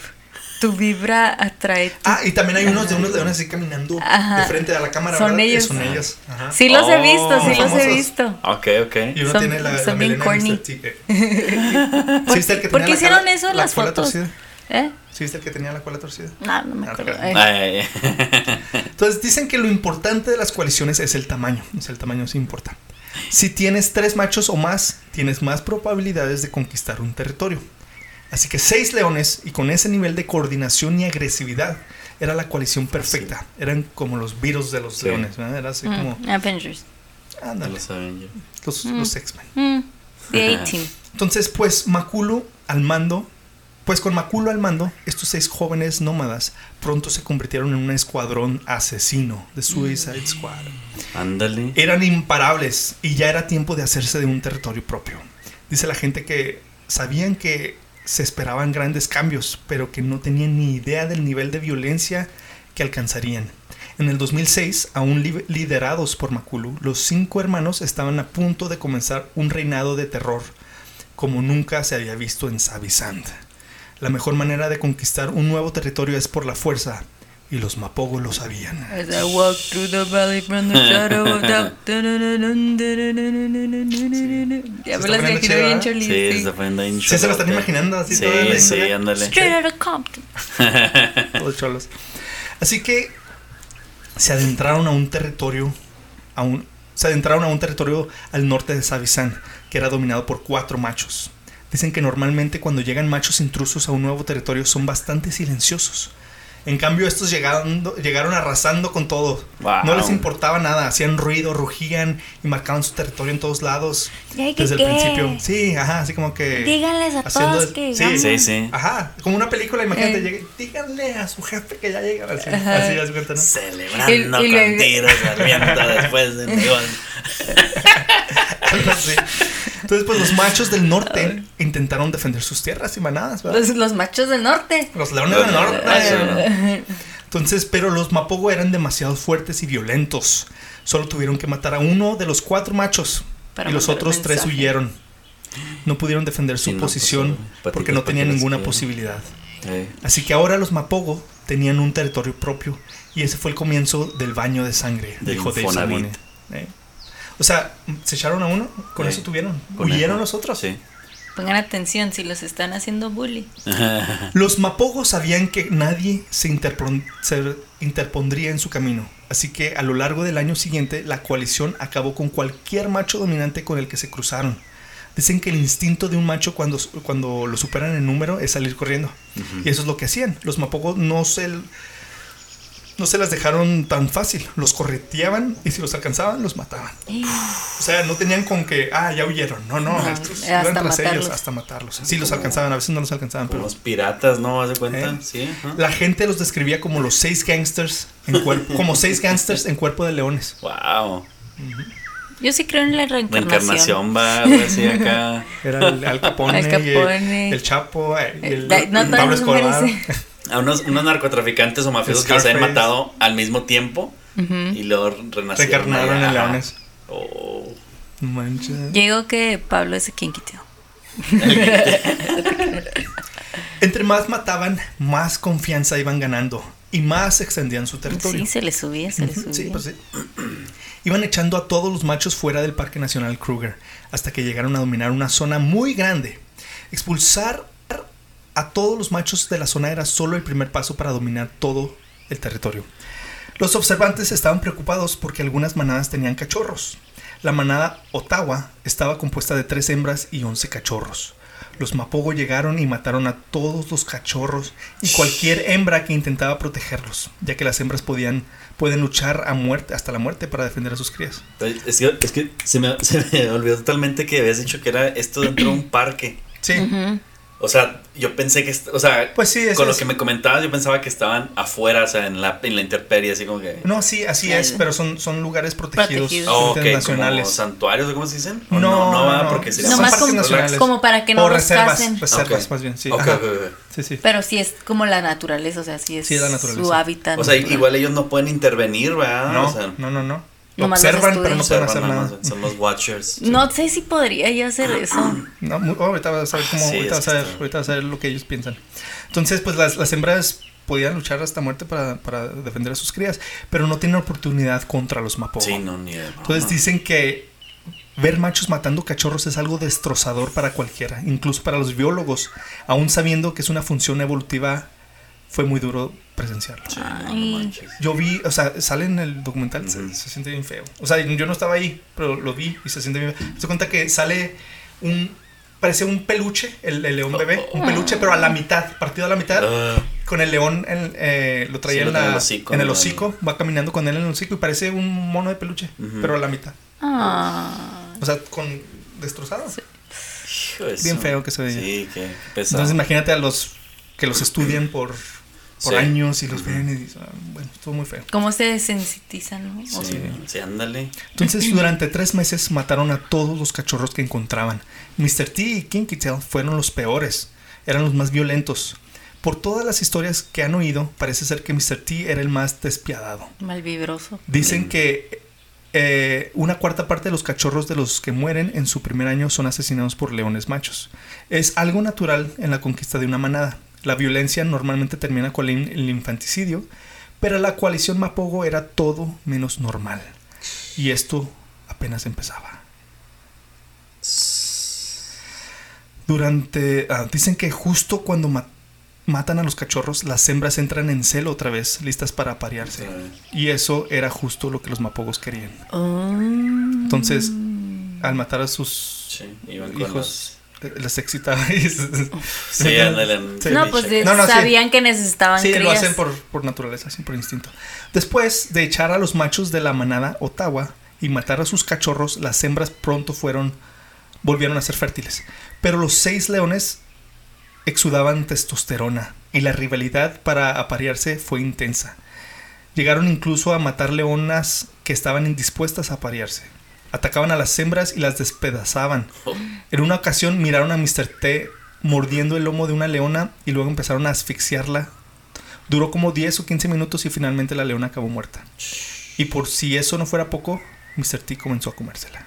Tu vibra atrae tu Ah, y también hay unos de unos leones así caminando Ajá. de frente a la cámara. Son ¿verdad? ellos. Son ellos. Ajá. Sí los he Oh, visto, sí los he visto. Ok, ok. Y uno Son- tiene la, la son bien melena corny. Eh. ¿Sí viste el que ¿Por tenía qué la hicieron cola- eso en la las cola fotos? torcida? ¿Eh? ¿Sí viste el que tenía la cola torcida? No, no me Ah, acuerdo. Ay. Entonces dicen que lo importante de las coaliciones es el tamaño. O sea, el tamaño sí importa. Si tienes tres machos o más, tienes más probabilidades de conquistar un territorio. Así que seis leones y con ese nivel de coordinación y agresividad era la coalición perfecta. Eran como los virus de los Sí. leones. ¿verdad? Era así como... Mm, Avengers. No Ándale, lo saben yo. los, Mm. los X-Men. Mm, The A-Team. Entonces, pues Maculo al mando, pues con Maculo al mando, estos seis jóvenes nómadas pronto se convirtieron en un escuadrón asesino de Suicide Squad. Ándale. Eran imparables y ya era tiempo de hacerse de un territorio propio. Dice la gente que sabían que se esperaban grandes cambios, pero que no tenían ni idea del nivel de violencia que alcanzarían. En el 2006, aún li- liderados por Makulu, los cinco hermanos estaban a punto de comenzar un reinado de terror como nunca se había visto en Savisand. La mejor manera de conquistar un nuevo territorio es por la fuerza, y los Mapogo lo sabían. Sí, sí. está poniendo bien Sí, se lo están imaginando así Sí, toda la sí, historia. ándale. Straight out of Compton. Todos cholos. Así que se adentraron a un territorio, a un, se adentraron a un territorio al norte de Savisan, que era dominado por cuatro machos. Dicen que normalmente cuando llegan machos intrusos a un nuevo territorio son bastante silenciosos. En cambio, estos llegando, llegaron arrasando con todo. Wow. No les importaba nada, hacían ruido, rugían y marcaban su territorio en todos lados. ¿Y hay que Desde el principio. Sí, ajá, así como que. Díganles a haciendo todos el- que sí. Sí, sí. Ajá, como una película, imagínate, Eh. llegue- díganle a su jefe que ya llega. Así, Ajá. así ya se cuenta, ¿no? Celebrando Y- y con luego- tiros al viento después de negocio. Algo así. Entonces, pues los machos del norte intentaron defender sus tierras y manadas, ¿verdad? Los, los machos del norte. Los leones del norte. Entonces, pero los Mapogo eran demasiado fuertes y violentos. Solo tuvieron que matar a uno de los cuatro machos. Para y los otros tres huyeron. No pudieron defender su Sí, no, pues, posición porque no tenían ninguna posibilidad. Eh, Así que ahora los Mapogo tenían un territorio propio y ese fue el comienzo del baño de sangre, Del dijo Dave. Eh. O sea, se echaron a uno, con eso tuvieron. con Huyeron eso. los otros. Sí. Pongan atención si los están haciendo bully. Los Mapogos sabían que nadie se, interpon- se interpondría en su camino, así que a lo largo del año siguiente la coalición acabó con cualquier macho dominante con el que se cruzaron. Dicen que el instinto de un macho cuando, cuando lo superan en número es salir corriendo. Y eso es lo que hacían. Los Mapogos no se, no se las dejaron tan fácil. Los correteaban y si los alcanzaban, los mataban. O sea, no tenían con que, ah, ya huyeron. No, no, No, estos era iban hasta tras ellos matarlos. hasta matarlos. Sí, los alcanzaban, a veces no los alcanzaban, Como pero los piratas, ¿no? ¿Haz de cuenta? ¿Eh? Sí. la gente los describía como los seis gangsters en cuerpo, como seis gangsters en cuerpo de leones. Wow. Yo sí creo en la La reencarnación. encarnación va así acá. Era el Al Capone, Al y Capone. el, el Chapo, eh, y el, Eh, no, el todo Pablo Escobar. A unos, unos narcotraficantes o mafiosos que los habían matado al mismo tiempo y luego renacieron. Reencarnaron allá. en leones. Oh. No manches. Yo digo que Pablo es quien quitó. Entre más mataban, más confianza iban ganando y más extendían su territorio. Sí, se le subía, se le Ujú, subía. Sí, pues sí. Iban echando a todos los machos fuera del Parque Nacional Kruger hasta que llegaron a dominar una zona muy grande. Expulsar a todos los machos de la zona era solo el primer paso para dominar todo el territorio. Los observantes estaban preocupados porque algunas manadas tenían cachorros. La manada Ottawa estaba compuesta de tres hembras y once cachorros. Los Mapogo llegaron y mataron a todos los cachorros y cualquier hembra que intentaba protegerlos, ya que las hembras podían pueden luchar a muerte hasta la muerte para defender a sus crías. Es que, es que se, me, se me olvidó totalmente que habías dicho que era esto dentro de un parque. Sí, Ujú. O sea, yo pensé que, o sea, pues sí, con lo es. que me comentabas, yo pensaba que estaban afuera, o sea, en la, en la intemperie, así como que. No, sí, así es, pero son, son lugares protegidos, Protegidos. Oh, ok, como santuarios, ¿o cómo se dicen? ¿O No, no, va, no, porque Nomás parques como- nacionales. como para que no o reservas, casen. reservas Ok. más bien, sí. Ok, ajá. ok, ok. Sí, sí. Pero sí es como la naturaleza, o sea, sí es, Sí es la naturaleza. su hábitat. O sea, natural. igual ellos no pueden intervenir, ¿verdad? No, O sea, no, no, no. Nomás observan, pero no pueden hacer nada. más, Son los watchers. No sé si podría yo hacer eso. No, muy- oh, ahorita vas a ver cómo, Sí, ahorita, vas a ver, ahorita vas a ver lo que ellos piensan. Entonces, pues las, las hembras podían luchar hasta muerte para, para defender a sus crías, pero no tienen oportunidad contra los mapogo. Sí, no, ni. Entonces dicen que ver machos matando cachorros es algo destrozador para cualquiera, incluso para los biólogos, aún sabiendo que es una función evolutiva, fue muy duro presenciarlo. Sí, Ay. manches. Yo vi, o sea, sale en el documental, se- siente bien feo. O sea, yo no estaba ahí, pero lo vi y se siente bien feo. Se cuenta que sale un, parece un peluche, el, el león bebé, un peluche, pero a la mitad, partido a la mitad, Ah, con el león, eh, lo traía Sí, lo en, la- el hocico, en el hocico, va caminando con él en el hocico y parece un mono de peluche, pero a la mitad. Ah. O sea, con destrozado. de Bien feo que se veía. Sí, qué qué pesado. Entonces imagínate a los que los estudian por, por Sí. años y los ven y dicen, ah, bueno, estuvo muy feo. ¿Cómo se desensitizan, no? Sí, sí, ándale. Entonces, durante tres meses mataron a todos los cachorros que encontraban. Mr. T y Kinky Tail fueron los peores, eran los más violentos. Por todas las historias que han oído, parece ser que Mr. T era el más despiadado. malvibroso. Dicen Mm. que eh, una cuarta parte de los cachorros de los que mueren en su primer año son asesinados por leones machos. Es algo natural en la conquista de una manada. La violencia normalmente termina con el infanticidio, pero la coalición Mapogo era todo menos normal. Y esto apenas empezaba. Durante. ah, dicen que justo cuando ma- matan a los cachorros, las hembras entran en celo otra vez, listas para aparearse. Y eso era justo lo que los mapogos querían. Oh. Entonces, al matar a sus Sí, hijos, les excitaba. y se- Sí, ándale. No, pues de- No, no, sí. sabían que necesitaban Sí, lo hacen por, por naturaleza, por instinto. Después de echar a los machos de la manada Ottawa y matar a sus cachorros, las hembras pronto fueron, volvieron a ser fértiles. Pero los seis leones exudaban testosterona y la rivalidad para aparearse fue intensa. Llegaron incluso a matar leonas que estaban indispuestas a aparearse. Atacaban a las hembras y las despedazaban. Oh, En una ocasión miraron a Mr. T mordiendo el lomo de una leona y luego empezaron a asfixiarla. Duró como 10 o 15 minutos y finalmente la leona acabó muerta. Y por si eso no fuera poco, Mr. T comenzó a comérsela.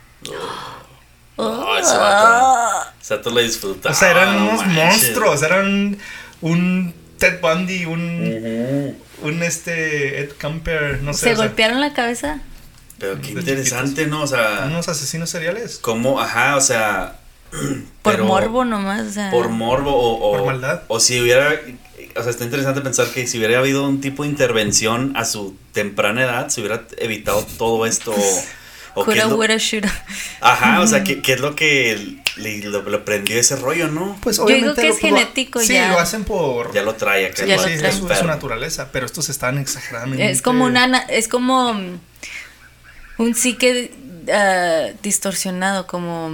Oh, ese vato. Ese vato lo disfrutaba. O sea, eran no unos manches. monstruos, eran un Ted Bundy, un, Ujú. un este Ed Camper, no sé. ¿Se o sea, golpearon la cabeza? Pero qué interesante, ¿no? O sea, unos asesinos seriales. cómo, ajá, o sea. Por pero morbo nomás, o sea. Por morbo o, o. Por maldad. O si hubiera. O sea, está interesante pensar que si hubiera habido un tipo de intervención a su temprana edad, se hubiera evitado todo esto. O, o qué es Coulda, lo- ajá, o sea, ¿qué, qué es lo que le, lo, lo prendió ese rollo, no? Pues Yo digo obviamente que es genético sí, ya. lo hacen por. Ya lo trae acá. Sí, Ya sí, es, su- es su naturaleza, pero estos estaban exageradamente. Es como una, na- es como un psique ah, distorsionado, como,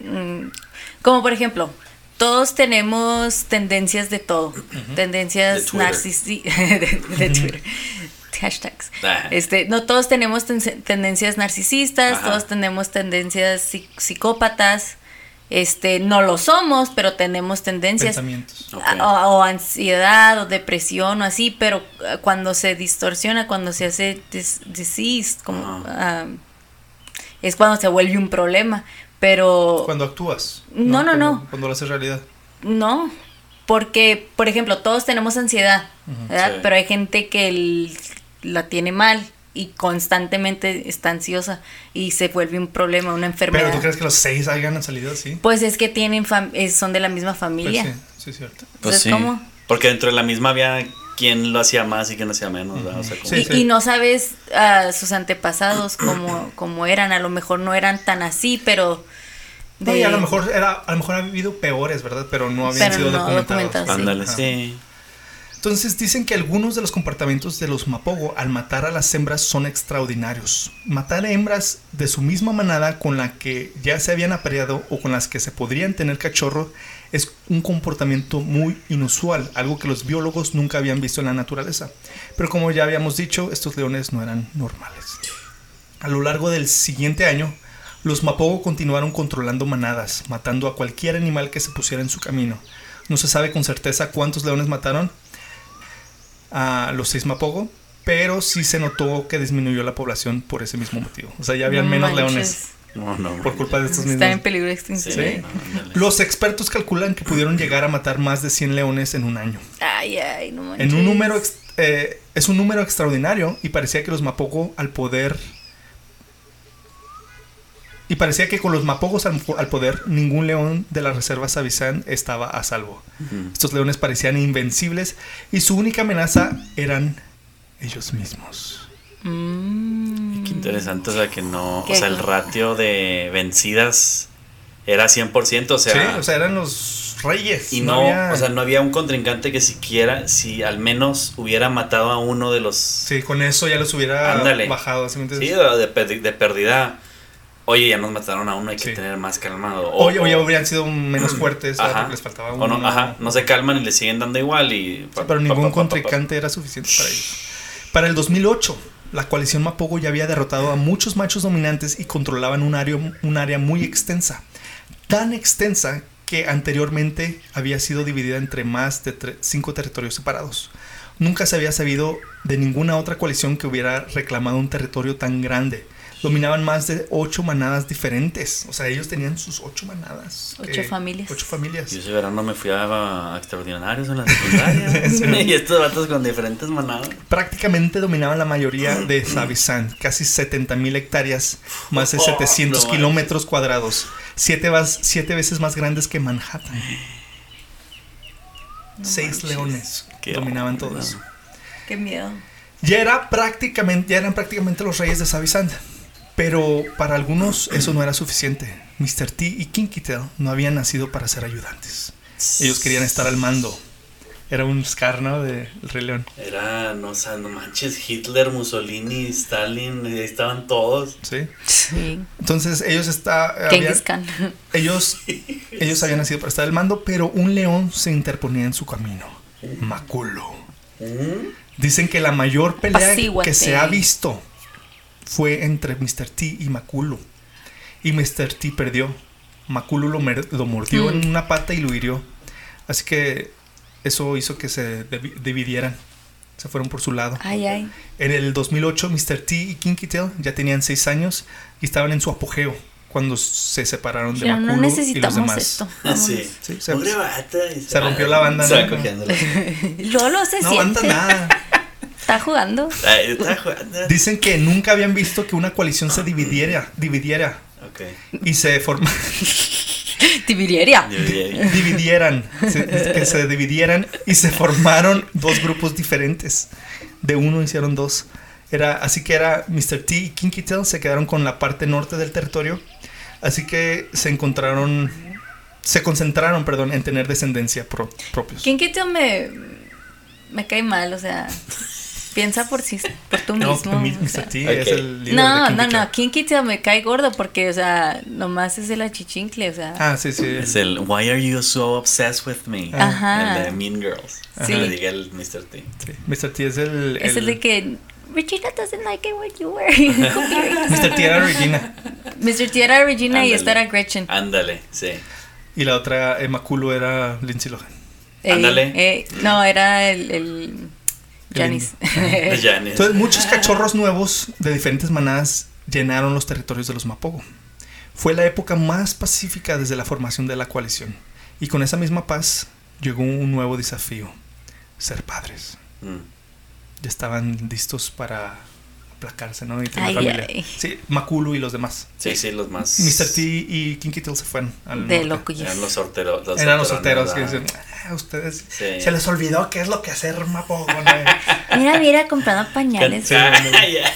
mm, como por ejemplo, todos tenemos tendencias de todo, De tendencias narcisistas, de, de Twitter. Hashtags. Ah. Este, no todos tenemos ten- tendencias narcisistas, Ajá. todos tenemos tendencias psi- psicópatas. Este, no lo somos, pero tenemos tendencias Pensamientos. Ok. a- o, o ansiedad o depresión o así, pero ah, cuando se distorsiona, cuando se hace dis- diseased, como, es cuando se vuelve un problema. Pero Cuando actúas. No, no, Cuando- no. Cuando lo haces realidad. no, porque, por ejemplo, todos tenemos ansiedad, ¿verdad? Sí. Pero hay gente que el- la tiene mal y constantemente está ansiosa y se vuelve un problema, una enfermedad. Pero tú crees que los seis hayan salido así? Pues es que tienen eh, son de la misma Pues familia. sí, sí, es cierto. Pues Entonces, sí. ¿cómo? Porque dentro de la misma había quien lo hacía más y quien lo hacía menos, ¿verdad? O sea, como- Sí, y, sí. y no sabes a sus antepasados cómo, cómo eran, a lo mejor no eran tan así, pero... No, de- y a lo mejor era, a lo mejor ha habido peores, ¿verdad? Pero no habían Pero sido no documentados. Ándale, sí. Entonces dicen que algunos de los comportamientos de los Mapogo al matar a las hembras son extraordinarios. Matar hembras de su misma manada con la que ya se habían apareado o con las que se podrían tener cachorro es un comportamiento muy inusual, algo que los biólogos nunca habían visto en la naturaleza. Pero como ya habíamos dicho, estos leones no eran normales. A lo largo del siguiente año, los Mapogo continuaron controlando manadas, matando a cualquier animal que se pusiera en su camino. No se sabe con certeza cuántos leones mataron a los seis Mapogo, pero sí se notó que disminuyó la población por ese mismo motivo. O sea, ya habían No menos manches. leones No, no. por culpa de estos Está en mismos. peligro de extinción. Sí. no, ándale. Los expertos calculan que pudieron llegar a matar más de 100 leones en un año. Ay, ay, no manches. En un número eh, es un número extraordinario y parecía que los Mapogo al poder y parecía que con los Mapogos al, al poder ningún león de la reserva Savizán estaba a salvo. Estos leones parecían invencibles y su única amenaza eran ellos mismos. Mm. Qué interesante, o sea, que no. Qué O sea, el ratio de vencidas era 100%, o sea. sí, o sea, eran los reyes. y no, había- o sea, no había un contrincante que siquiera, si al menos hubiera matado a uno de los. Sí, con eso ya los hubiera Ándale. bajado. ¿sí? Sí, de, de de pérdida. Oye, ya nos mataron a uno, hay que Sí. tener más calmado. O, o ya habrían sido menos fuertes. Ajá. porque les faltaba O no, uno. ajá, no se calman y le siguen dando igual y... Sí, pero ningún contrincante era suficiente para ellos. Para el 2008, la coalición Mapogo ya había derrotado a muchos machos dominantes y controlaban un área, un área muy extensa. Tan extensa que anteriormente había sido dividida entre más de cinco territorios separados. Nunca se había sabido de ninguna otra coalición que hubiera reclamado un territorio tan grande. Dominaban más de ocho manadas diferentes. O sea, ellos tenían sus ocho manadas. Ocho que- familias. Ocho familias. Yo ese verano me fui a, a extraordinarios en la secundaria. y estos vatos con diferentes manadas. prácticamente dominaban la mayoría de Savizán, casi 70.000 hectáreas, más de Oh, 700 no kilómetros cuadrados, siete, vas- siete veces más grandes que Manhattan. Seis manches, leones qué dominaban onda. todo eso. Qué miedo. Ya, era prácticamente, ya eran prácticamente los reyes de Savizán, pero para algunos eso no era suficiente. Mr. T y Kinky Tail no habían nacido para ser ayudantes. Ellos querían estar al mando. Era un Scar, ¿no? De El Rey León. Era, no, o sea, no manches, Hitler, Mussolini, Stalin, ahí estaban todos. ¿Sí? Sí. Entonces ellos está, habían- Khan. ellos, ellos habían nacido para estar al mando, pero un león se interponía en su camino. Maculo. ¿Mm? Dicen que la mayor pelea Apacíguate. que se ha visto fue entre Mr. T y Maculo. Y Mr. T perdió. Maculo lo, mordió Mm. en una pata y lo hirió. Así que eso hizo que se dividieran. Se fueron por su lado. Ay, ay. En el 2008, Mr. T y Kinky Tail ya tenían 6 años y estaban en su apogeo cuando se separaron de Pero no y los demás. esto. Sí. Sí, se- se rompió la banda, ¿no? Lolo se No aguanta siente. nada. Está jugando. Dicen que nunca habían visto que una coalición se dividiera, dividiera Ok. y se forma, Tibiria. Yo diría- dividieran, se- que se dividieran y se formaron dos grupos diferentes. De uno hicieron dos. Era, así que era Mr. T y Kinky Tail se quedaron con la parte norte del territorio. Así que se encontraron, se concentraron, perdón, en tener descendencia pro- propios. Kinky Tail me, me cae mal, o sea, piensa por sí, por tú No, mismo. mi- o sea. Es el líder No, de no, no. Kinky Tail me cae gordo porque, o sea, nomás es el achichincle, o sea. Ah, sí, sí. Es el Why are you so obsessed with me? Ajá. El de Mean Girls. Sí. Le diga el Mr. T. sí. Mr. T es el, es el el- de que Regina doesn't like it when you wear. Mr. T era Regina. Mr. T era Regina y esta era Gretchen. Ándale, sí. Y la otra, Emma Culo, era Lindsay Lohan. Ándale. eh, no, era el, Janis. Entonces, muchos cachorros nuevos de diferentes manadas llenaron los territorios de los Mapogo. Fue la época más pacífica desde la formación de la coalición. Y con esa misma paz llegó un nuevo desafío: ser padres. Mm. Ya estaban listos para aplacarse, ¿no? Y tener Ay, familia. ay. Sí, Makulu y los demás. Sí, sí, los más. Mr. T y Kinky Tail se fueron al de norte. locuyes. Eran los sorteros. Los Eran los solteros que dicen, "Ah, ustedes Sí. se les olvidó qué es lo que hacer Mapogo. ¿no? Mira, mira, comprando pañales. Sí. Ah, ya.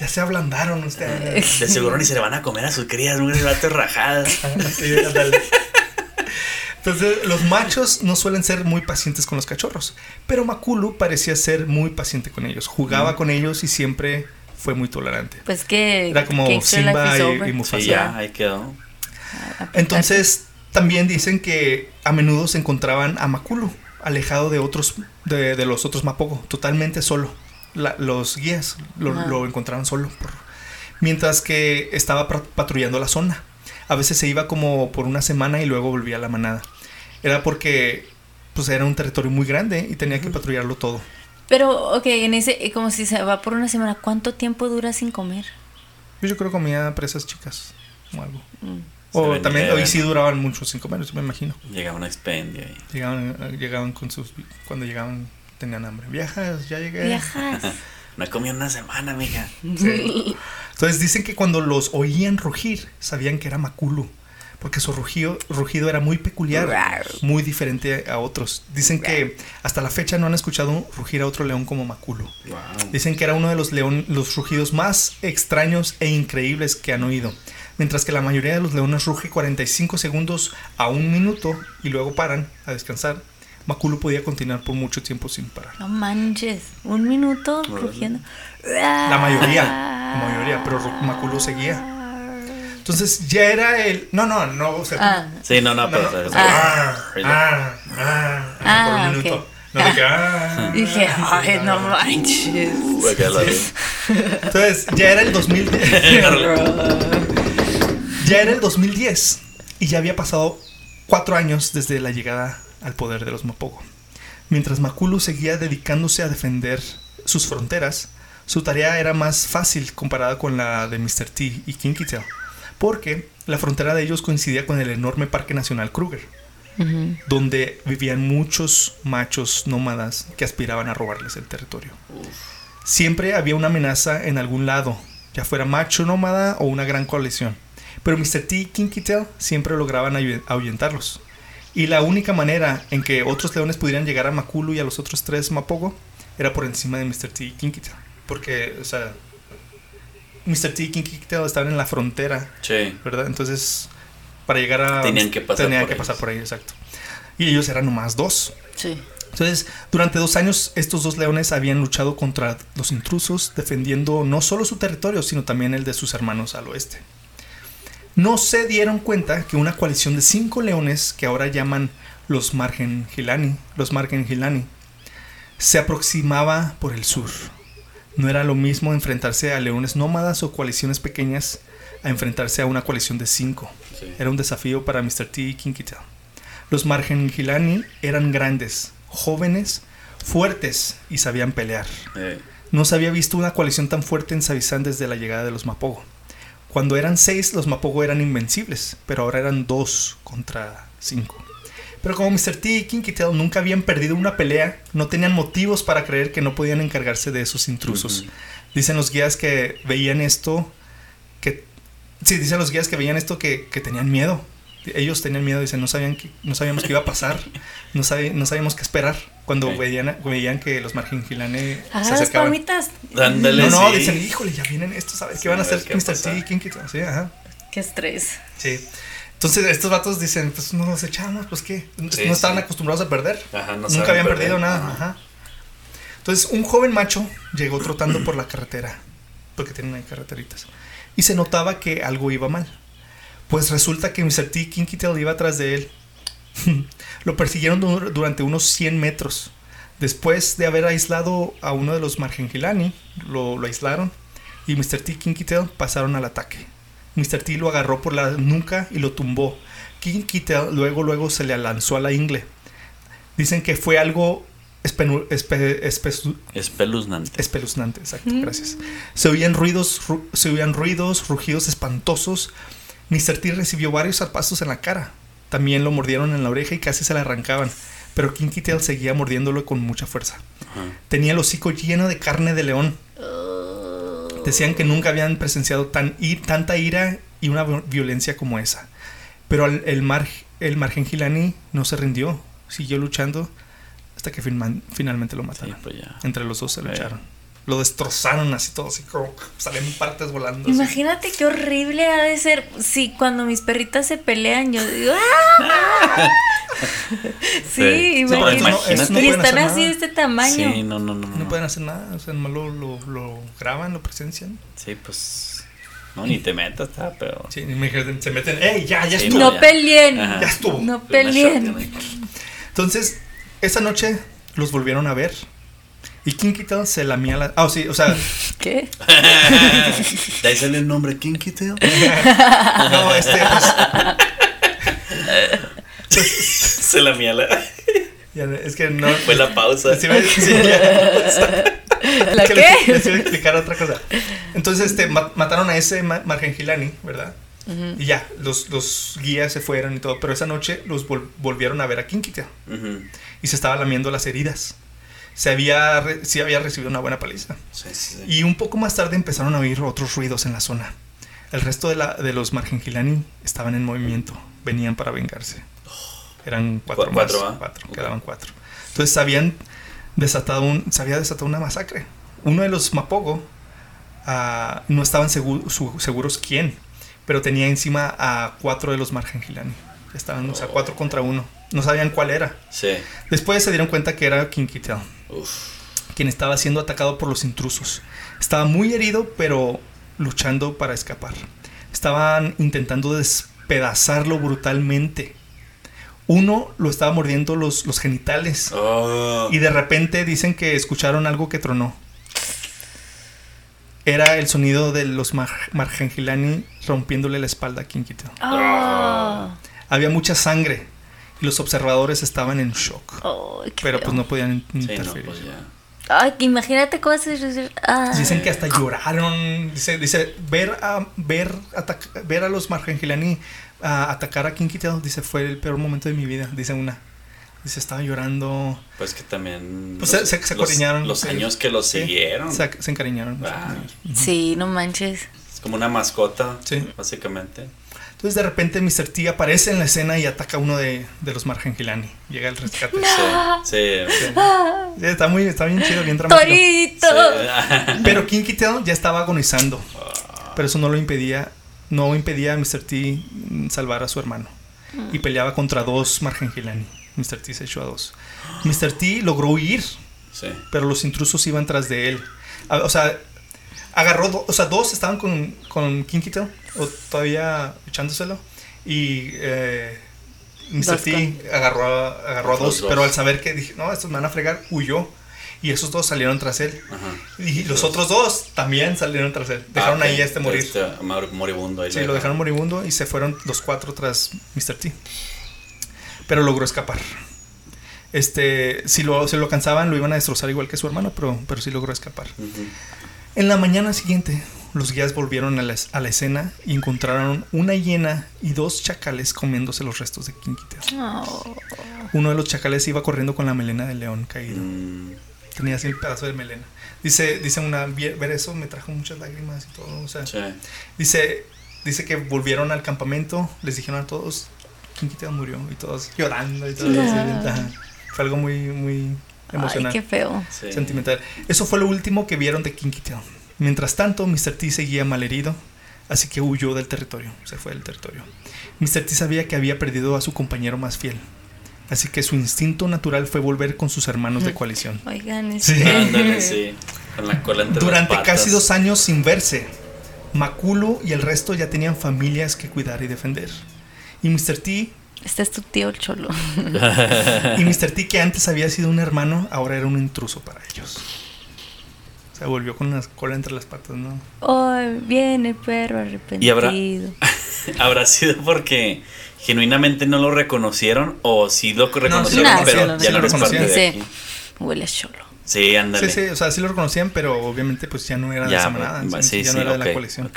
ya se ablandaron ustedes. De seguro ni se le van a comer a sus crías, unas vatos rajadas. Sí, ándale. Entonces, los machos no suelen ser muy pacientes con los cachorros, pero Makulu parecía ser muy paciente con ellos. Jugaba con ellos y siempre fue muy tolerante. Pues que. Era como Simba y- Mufasa. Sí, ya, ahí quedó. Entonces, también dicen que a menudo se encontraban a Makulu alejado de otros de, de los otros Mapogo, totalmente solo. La- los guías lo, lo encontraban solo. por- mientras que estaba patrullando la zona. A veces se iba como por una semana y luego volvía a la manada. Era porque pues era un territorio muy grande y tenía que patrullarlo todo. Pero, ok, en ese, como si se va por una semana, ¿cuánto tiempo dura sin comer? Yo creo que comía presas chicas o algo. Mm. O también, hoy sí duraban mucho sin comer, eso me imagino. Llegaba un expendio ahí. Llegaban, eh, llegaban con sus. Cuando llegaban, tenían hambre. Viajas, ya llegué. Viajas. No he comido una semana, mija. Sí. Entonces dicen que cuando los oían rugir, sabían que era Maculu. Porque su rugido, rugido era muy peculiar, muy diferente a otros. Dicen que hasta la fecha no han escuchado rugir a otro león como Maculu. Wow. Dicen que era uno de los, león, los rugidos más extraños e increíbles que han oído. Mientras que la mayoría de los leones ruge 45 segundos a un minuto y luego paran a descansar, Maculu podía continuar por mucho tiempo sin parar. No manches, un minuto rugiendo. La mayoría, la mayoría, pero Maculu seguía. Entonces ya era el... No, no, no. O sea, Ah, Sí, no, no, no, pero. no, ah, ah, ah, Ah, por un minuto. No de que, ah, dije, ay, no manches. Entonces ya era el 2010. ya era el 2010 y ya había pasado cuatro años desde la llegada al poder de los Mapogo. Mientras Makulu seguía dedicándose a defender sus fronteras, su tarea era más fácil comparada con la de Mr. T y Kinky Tail, porque la frontera de ellos coincidía con el enorme Parque Nacional Kruger, donde vivían muchos machos nómadas que aspiraban a robarles el territorio. Siempre había una amenaza en algún lado, ya fuera macho nómada o una gran coalición. Pero Mr. T y Kinky Tail siempre lograban ahu- ahuyentarlos. Y la única manera en que otros leones pudieran llegar a Makulu y a los otros tres Mapogo era por encima de Mr. T y. Porque, o sea, Mr. T y Kinky Tail estaban en la frontera Sí. ¿verdad? Entonces, para llegar a... Tenían que pasar tenían por que ellos. pasar por ahí, exacto. Y ellos eran nomás dos. Sí. Entonces, durante dos años, estos dos leones habían luchado contra los intrusos, defendiendo no solo su territorio, sino también el de sus hermanos al oeste. No se dieron cuenta que una coalición de cinco leones, que ahora llaman los Margengilani, los Margengilani, se aproximaba por el sur. No era lo mismo enfrentarse a leones nómadas o coaliciones pequeñas a enfrentarse a una coalición de cinco. sí. Era un desafío para Mr. T y Kinky Tail. Los Margengilani eran grandes, jóvenes, fuertes y sabían pelear. Eh, No se había visto una coalición tan fuerte en Savizán desde la llegada de los Mapogo. Cuando eran seis, los Mapogo eran invencibles, pero ahora eran dos contra cinco. Pero como Mr. T y Tail nunca habían perdido una pelea, no tenían motivos para creer que no podían encargarse de esos intrusos. Dicen los guías que veían esto, que... Sí, dicen los guías que veían esto que, que tenían miedo. Ellos tenían miedo, dicen, no, sabían que, no sabíamos qué iba a pasar, no, sabíamos qué esperar cuando veían, veían que los Margingilane se Haga las acercaban. palomitas. Ándale, No, no, sí. dicen, híjole, ya vienen estos, a ver Sí, qué van a hacer Tail? Sí, ajá. Qué estrés. Sí. Entonces estos vatos dicen, pues no nos echamos, pues qué. Sí, no estaban sí. acostumbrados a perder. Ajá, no Nunca habían perder. perdido nada. Ajá. Ajá. Entonces un joven macho llegó trotando por la carretera, porque tienen ahí carreteritas, y se notaba que algo iba mal. Pues resulta que Mr. T Tail iba atrás de él. Lo persiguieron dur- durante unos 100 metros. Después de haber aislado a uno de los Margengilani, lo, lo aislaron y Mr. T Tail pasaron al ataque. Mr. T lo agarró por la nuca y lo tumbó. Kinky Tail luego, luego se le lanzó a la ingle. Dicen que fue algo espenu- espe- espesu- Espeluznante. espeluznante, exacto, gracias. Se oían ruidos, ru- se oían ruidos, rugidos espantosos. Mr. T recibió varios zarpazos en la cara. También lo mordieron en la oreja y casi se le arrancaban. Pero Kinky Tail seguía mordiéndolo con mucha fuerza. Tenía el hocico lleno de carne de león. Decían que nunca habían presenciado tan, tanta ira y una vi- violencia como esa. Pero el, el, mar, el Margengilani no se rindió, siguió luchando hasta que finalmente lo Sí, mataron. pues. Entre los dos se lucharon. Lo destrozaron así todo, así como salen partes volando. así. Imagínate qué horrible ha de ser. Sí, cuando mis perritas se pelean, yo digo, ¡ah! Sí. Sí, imagínate. no- no y están así de este tamaño. Sí, no, no, no. No, No pueden hacer nada, o sea, nomás lo, lo, lo graban, lo presencian. Sí, pues. No, ni te metas, está, pero. Sí, y me dijeron, se meten, ¡ey, ya, ya Sí, estuvo! No ya. peleen. Ajá. Ya estuvo. No Una peleen. Entonces, esa noche los volvieron a ver. Y Kinky Tail se lamía la. Ah, sí, o sea. ¿Qué? De ahí sale el nombre Kinky Tail. no, este. Pues, Se la ya Ya, es que no. Fue la pausa. Sí, me- sí, ya. ¿La que qué? Les, les iba a explicar otra cosa. Entonces, este, ma- mataron a ese Ma- Margengilani, ¿verdad? Y ya, los, los guías se fueron y todo. Pero esa noche los vol- volvieron a ver a Kinkita. Ujú. Y se estaba lamiendo las heridas. Se había, sí había recibido una buena paliza. Sí, sí, sí. Y un poco más tarde empezaron a oír otros ruidos en la zona. El resto de, la, de los Margengilani estaban en movimiento. Venían para vengarse. Eran cuatro, Cu- cuatro, más, ¿ah? cuatro, quedaban cuatro. Entonces habían desatado un, se había desatado una masacre. Uno de los Mapogo ah, no estaban segu- su- seguros quién, pero tenía encima a cuatro de los Margengilani. Estaban, o sea, cuatro contra uno. No sabían cuál era. Sí. Después se dieron cuenta que era Kinkitel Uf. quien estaba siendo atacado por los intrusos. Estaba muy herido, pero luchando para escapar. Estaban intentando despedazarlo brutalmente. Uno lo estaba mordiendo los, los genitales. Oh. Y de repente dicen que escucharon algo que tronó. Era el sonido de los Mar- Margengilani rompiéndole la espalda a Kinkitel. Oh. Había mucha sangre y los observadores estaban en shock. Oh, qué Pero feo. pues no podían Sí, no, interferir. pues ya. Ay, imagínate cómo se. Ah. Dicen que hasta lloraron. Dice, dice ver a ver atac- ver a los Margengilani a atacar a Kinkitel, dice, fue el peor momento de mi vida, dice una. Dice, estaba llorando. Pues que también. Pues los, se- se- se los-. Los años que los Sí, siguieron. Se, se encariñaron. Ah. Sí, no manches. Es como una mascota. Sí. Básicamente. Entonces de repente Mr. T aparece en la escena y ataca a uno de, de los Margengilani. Llega el rescate. Sí. Sí. Sí, Está muy, está bien chido, bien dramático. ¡Torito! Sí. Pero Kinkitel ya estaba agonizando. Pero eso no lo impedía, no impedía a Mr. T salvar a su hermano. Y peleaba contra dos Margengilani. Mr. T se echó a dos. Mr. T logró huir, Sí. pero los intrusos iban tras de él. O sea, agarró, do- o sea, dos estaban con, con Kinkitel, o todavía echándoselo. Y eh, Mr. Dos T agarró, a- agarró a dos, dos. pero al saber que dije, no, estos me van a fregar, huyó. Y esos dos salieron tras él. Ajá. Y los otros dos también salieron tras él. Dejaron Ah, ahí a este morir. Este, mor- moribundo. ahí Sí, lo dejaron moribundo y se fueron los cuatro tras Mr. T. Pero logró escapar. Este, si lo, si lo alcanzaban, lo iban a destrozar igual que su hermano, pero, pero sí logró escapar. Ujú. En la mañana siguiente, los guías volvieron a la, es- a la escena y encontraron una hiena y dos chacales comiéndose los restos de Kinkitel. Oh. Uno de los chacales iba corriendo con la melena del león caído. Mm, Tenía así el pedazo de melena. Dice, dice una, "Vie- ver eso me trajo muchas lágrimas y todo. O sea, sí. Dice, dice que volvieron al campamento, les dijeron a todos, Kinkitel murió y todos llorando y todo. Fue algo muy, muy Ay, emocional, qué feo. sí. sentimental. Eso fue lo último que vieron de Kinkitel. Mientras tanto, Mr. T seguía malherido, así que huyó del territorio, se fue del territorio. Mr. T sabía que había perdido a su compañero más fiel, así que su instinto natural fue volver con sus hermanos de coalición. Oigan, Sí. este- Ándale, sí. Con la cola entre Durante las patas. casi dos años sin verse, Makulu y el resto ya tenían familias que cuidar y defender. Y Mr. T, Este es tu tío el cholo. y Mr. T que antes había sido un hermano, ahora era un intruso para ellos. Se volvió con la cola entre las patas, ¿no? Ay, viene el perro arrepentido. Y habrá- ¿Habrá sido porque genuinamente no lo reconocieron o sí lo reconocieron, sí pero ya sí no lo reconocieron. aquí? Huele a cholo. Sí, ándale. Sí, sí, o sea, sí lo reconocían, pero obviamente pues ya no era de esa manada, sí, sí, ya sí, no era de la colección.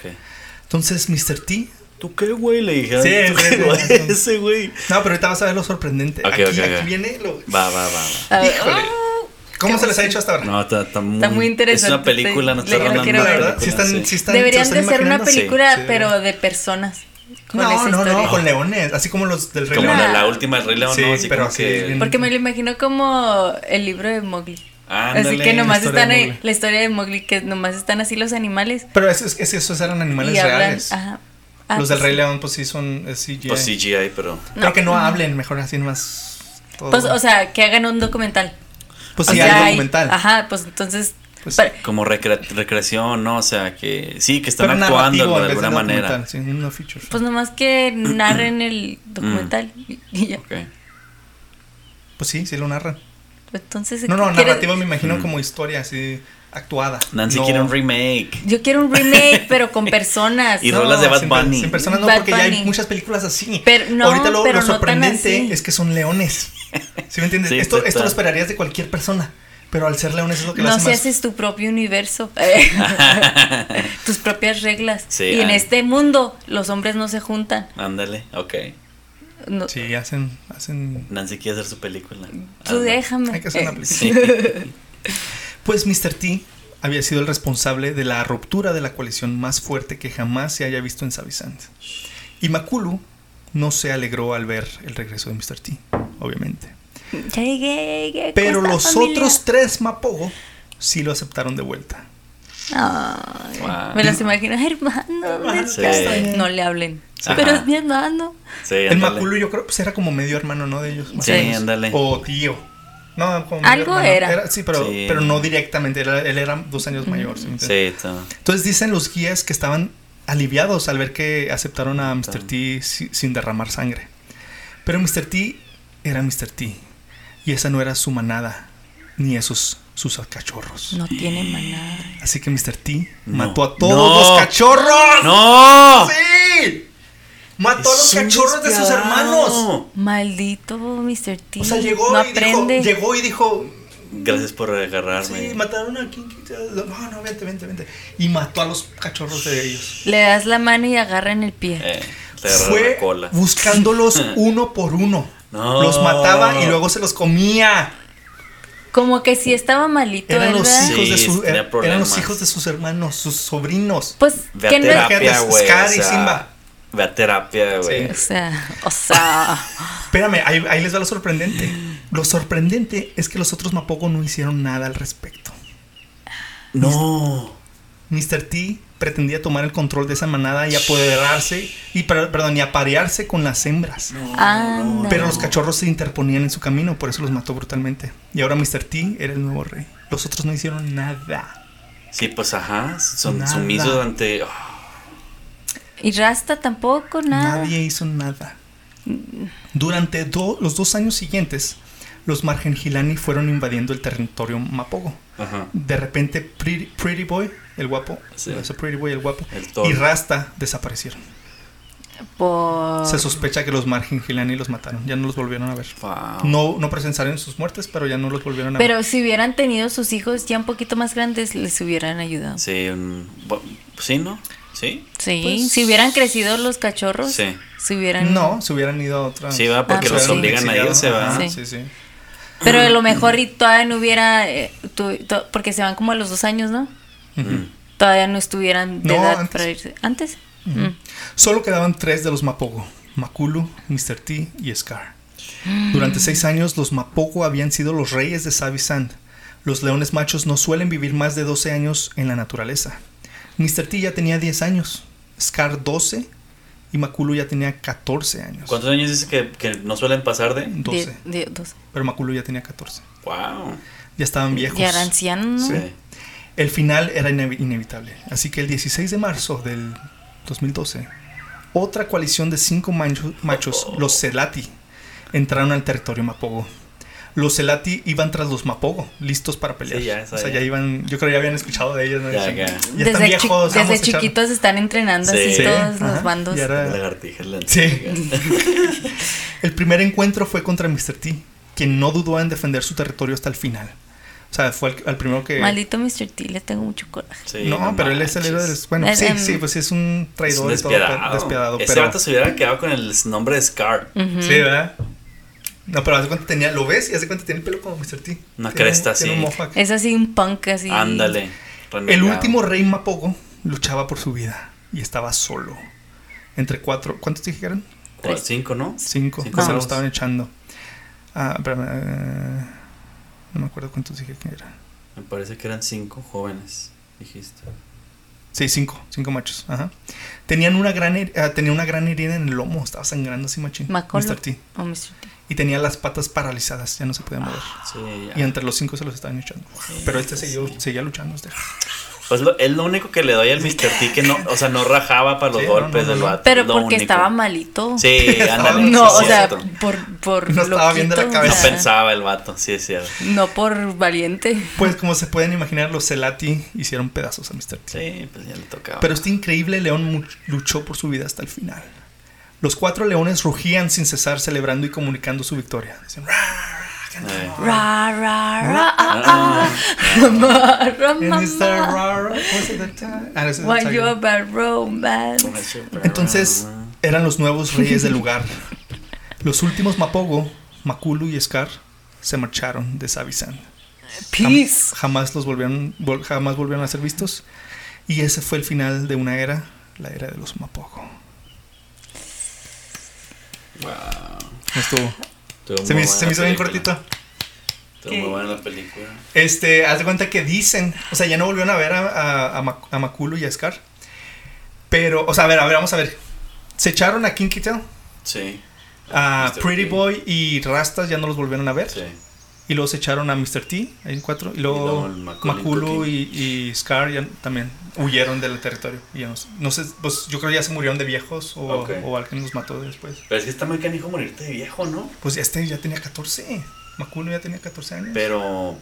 Entonces, Mr. T... ¿Tú qué, güey? Le dije. Sí. Ese, güey. No, pero ahorita vas a ver lo sorprendente. Ok, aquí, ok, ok. aquí viene lo... Va, va, va. va. Híjole. oh, ¿Cómo se les ha hecho hasta ahora? No, está, está muy, Está muy interesante, Es una película, no está hablando de ver. ¿verdad? Están, sí. sí están, Deberían de ser una película, sí. pero de personas. No, no, no, historia. con leones, así como los del Rey Como León. la, Nah. la última del Rey León, Sí, ¿no? Así pero como así, que. Porque me lo imagino como el libro de Mowgli. Ándale, así que nomás la están ahí, la historia de Mowgli, que nomás están así los animales. Pero es, es, es- esos eran animales y hablan. reales. Ajá. Ah, los del pues Rey sí. León, pues sí son es CGI. Pues CGI, pero. Creo que no hablen, mejor así más. todo. Pues, o sea, que hagan un documental. Pues O sí, sea, hay hay- documental. Ajá, pues entonces. Pues Como recre- recreación, ¿no? O sea, que sí, que están actuando de alguna manera. documental, Sí, no feature. pues nomás que narren el documental. Mm. y- y ya. Ok. Pues sí, sí lo narran. Entonces. No, no, ¿quieres- narrativo me imagino Mm. como historia así actuada. Nancy No- quiere un remake. Yo quiero un remake, pero con personas. Y No, rolas de Bad sin- Bunny. Sin personas no, Bad porque ya hay muchas películas así. Pero no, Ahorita lo, pero lo sorprendente es que son leones. ¿Sí me entiendes? Sí, esto, esto lo esperarías de cualquier persona. Pero al ser leones es lo que lo No hace si más. haces tu propio universo, tus propias reglas. Sí, y en ah. este mundo los hombres no se juntan. Ándale, ok. No, Sí, hacen, hacen. Nancy quiere hacer su película. Tú déjame. Hay que hacer una película. Sí. Pues Mr. T había sido el responsable de la ruptura de la coalición más fuerte que jamás se haya visto en Savisand. Y Makulu no se alegró al ver el regreso de Mr. T, obviamente. Ya llegué, llegué. ¿cómo Pero los familia? otros tres Mapogo sí lo aceptaron de vuelta. Ay, Wow. Me las imagino, hermano. ¿dónde Sí. está? No le hablen. Ajá. Pero es mi hermano. Sí, El. Makulu yo creo pues era como medio hermano, ¿no? De ellos. más Sí, ándale. O tío. No, como Algo hermano. era. Sí, pero, Sí. pero no directamente. Era- él era dos años mayor. ¿sí? Sí. Entonces dicen los guías que estaban aliviados al ver que aceptaron a Mr. T si- sin derramar sangre. Pero Mr. T era Mr. T. Y esa no era su manada, ni esos sus cachorros. No tiene manada. Así que Mr. T No. mató a todos No. los cachorros. ¡No! ¡Sí! Mató a los cachorros de sus hermanos. Maldito Mr. T. O sea, llegó no y aprende. dijo, llegó y dijo, Gracias por agarrarme. sí, mataron a quien No, no, vente, vente, vente. Y mató a los cachorros de ellos. Le das la mano y agarra en el pie. Eh, te Fue la cola. buscándolos uno por uno. No. Los mataba y luego se los comía. Como que sí estaba malito, Eran los hijos de su- er- eran los hijos de sus hermanos, sus sobrinos. Pues, que no terapia. güey. O sea, Simba. Ve a terapia, güey. O sea, o sea. Espérame, ahí, ahí les va lo sorprendente. Lo sorprendente es que los otros Mapogo no hicieron nada al respecto. No. Mr. T pretendía tomar el control de esa manada y apoderarse, y per- perdón, y aparearse con las hembras. Anda. Pero los cachorros se interponían en su camino, por eso los mató brutalmente. Y ahora Mr. T era el nuevo rey. Los otros no hicieron nada. Sí, pues ajá. Son Nada. sumisos ante. ah, Y Rasta tampoco, nada. Nadie hizo nada. Durante do- los dos años siguientes, los Margengilani fueron invadiendo el territorio Mapogo. Ajá. De repente, Pretty, Pretty Boy, el guapo, Sí. ese Pretty Boy, el guapo, El y Rasta desaparecieron. Por... Se sospecha que los Margengilani los mataron. Ya no los volvieron a ver. Wow. No, no presenciaron sus muertes, pero ya no los volvieron a ver. Pero si hubieran tenido sus hijos ya un poquito más grandes, les hubieran ayudado. Sí, un- sí, ¿no? Sí. Sí, Pues- si hubieran crecido los cachorros, Sí. si hubieran... No, se hubieran ido a otra. Sí, va, porque Ah, los sí. obligan a irse, va. Sí. sí, sí. Pero a lo mejor y todavía no hubiera... eh, tu- to- porque se van como a los dos años, ¿no? Todavía no estuvieran de No, edad antes. para irse. ¿Antes? Mm. Solo quedaban tres de los Mapogo: Makulu, Mr. T y Scar. Durante seis años, los Mapogo habían sido los reyes de Savisand. Los leones machos no suelen vivir más de 12 años en la naturaleza. Mr. T ya tenía 10 años, Scar 12 y Makulu ya tenía 14 años. ¿Cuántos años dices que, que no suelen pasar de? 12. Die- die- doce. Pero Makulu ya tenía 14. Wow. Ya estaban viejos. Ya era anciano, ¿no? Sí. El final era inevi- inevitable. Así que el 16 de marzo del 2012, otra coalición de cinco machos, los Selati, entraron al territorio Mapogo. Los Selati iban tras los Mapogo, listos para pelear. Sí, ya, o sea, ya. ya iban, yo creo que ya habían escuchado de ellos. ¿no? Ya, ya. Desde, chi- viejos, vamos desde a echar". chiquitos están entrenando Sí. así Sí, todos ajá, los bandos. ya era- Lagartija, la- Sí. el primer encuentro fue contra Mr. T, quien no dudó en defender su territorio hasta el final. O sea, fue el, al primero que... Maldito Mr. T, le tengo mucho coraje. Sí, no, pero él es el héroe del... Bueno, Es, sí, em, sí, pues sí es un Es traidor un y todo, despiadado. pero- despiadado, Ese pero... vato se hubiera quedado con el nombre de Scar. Ujú. Sí, ¿verdad? No, pero hace cuenta tenía, lo ves y hace cuenta tiene el pelo como Mr. T. Una Tiene cresta así. Es así un punk así. Ándale. El último rey Mapogo luchaba por su vida y estaba solo. Entre cuatro, ¿cuántos dije que eran? Cuatro, Cinco, ¿no? Cinco, Cinco se lo estaban echando. Ah, espérame, eh, no me acuerdo cuántos dije que eran. Me parece que eran cinco jóvenes, dijiste. Sí, cinco, cinco machos. Ajá. Tenían una gran, her- ah, tenía una gran herida en el lomo, estaba sangrando así machín. Macolo. Mr. T. O Mr. T. Y tenía las patas paralizadas, ya no se podía mover. Sí, Y entre los cinco se los estaban echando. Pero este siguió, seguía luchando. Este. Pues lo- es lo único que le doy al Mr. T que no, o sea, no rajaba para los Sí, no, golpes no, del vato. Pero porque único. estaba malito. Sí, ándale. No, sí o sea, por, por No estaba bien de la loquito, cabeza. No o sea, pensaba el vato, sí es cierto. No por valiente. Pues como se pueden imaginar, los Celati hicieron pedazos a Mr. T. Sí, pues ya le tocaba. Pero este increíble león luchó por su vida hasta el final. Los cuatro leones rugían sin cesar, celebrando y comunicando su victoria. Eh. Ah, ah. Ah? Entonces eran los nuevos reyes del lugar. Los últimos Mapogo, Makulu y Scar, se marcharon de Savisan. Jamás los volvieron, vol- jamás volvieron a ser vistos. Y ese fue el final de una era, la era de los Mapogo. Wow. Estuvo. Estuvo Se me, buena se me hizo bien cortito. Estuvo muy buena la película. Este, haz de cuenta que dicen, o sea, ya no volvieron a ver a, a, a Ma- a Makulu y a Scar. Pero, o sea, a ver, a ver, vamos a ver. Se echaron a Kinky Tail, Sí. a Mr. Pretty. Boy y Rastas, ya no los volvieron a ver. Sí. Y luego se echaron a Mr. T, ahí en cuatro. Y luego, Makulu y, y Scar ya también huyeron del territorio. Y ya no, sé- no sé, pues yo creo que ya se murieron de viejos o alguien los mató después. Pero es que está muy canijo morirte de viejo, ¿no? Pues este ya tenía 14. Makulu ya tenía 14 años. Pero,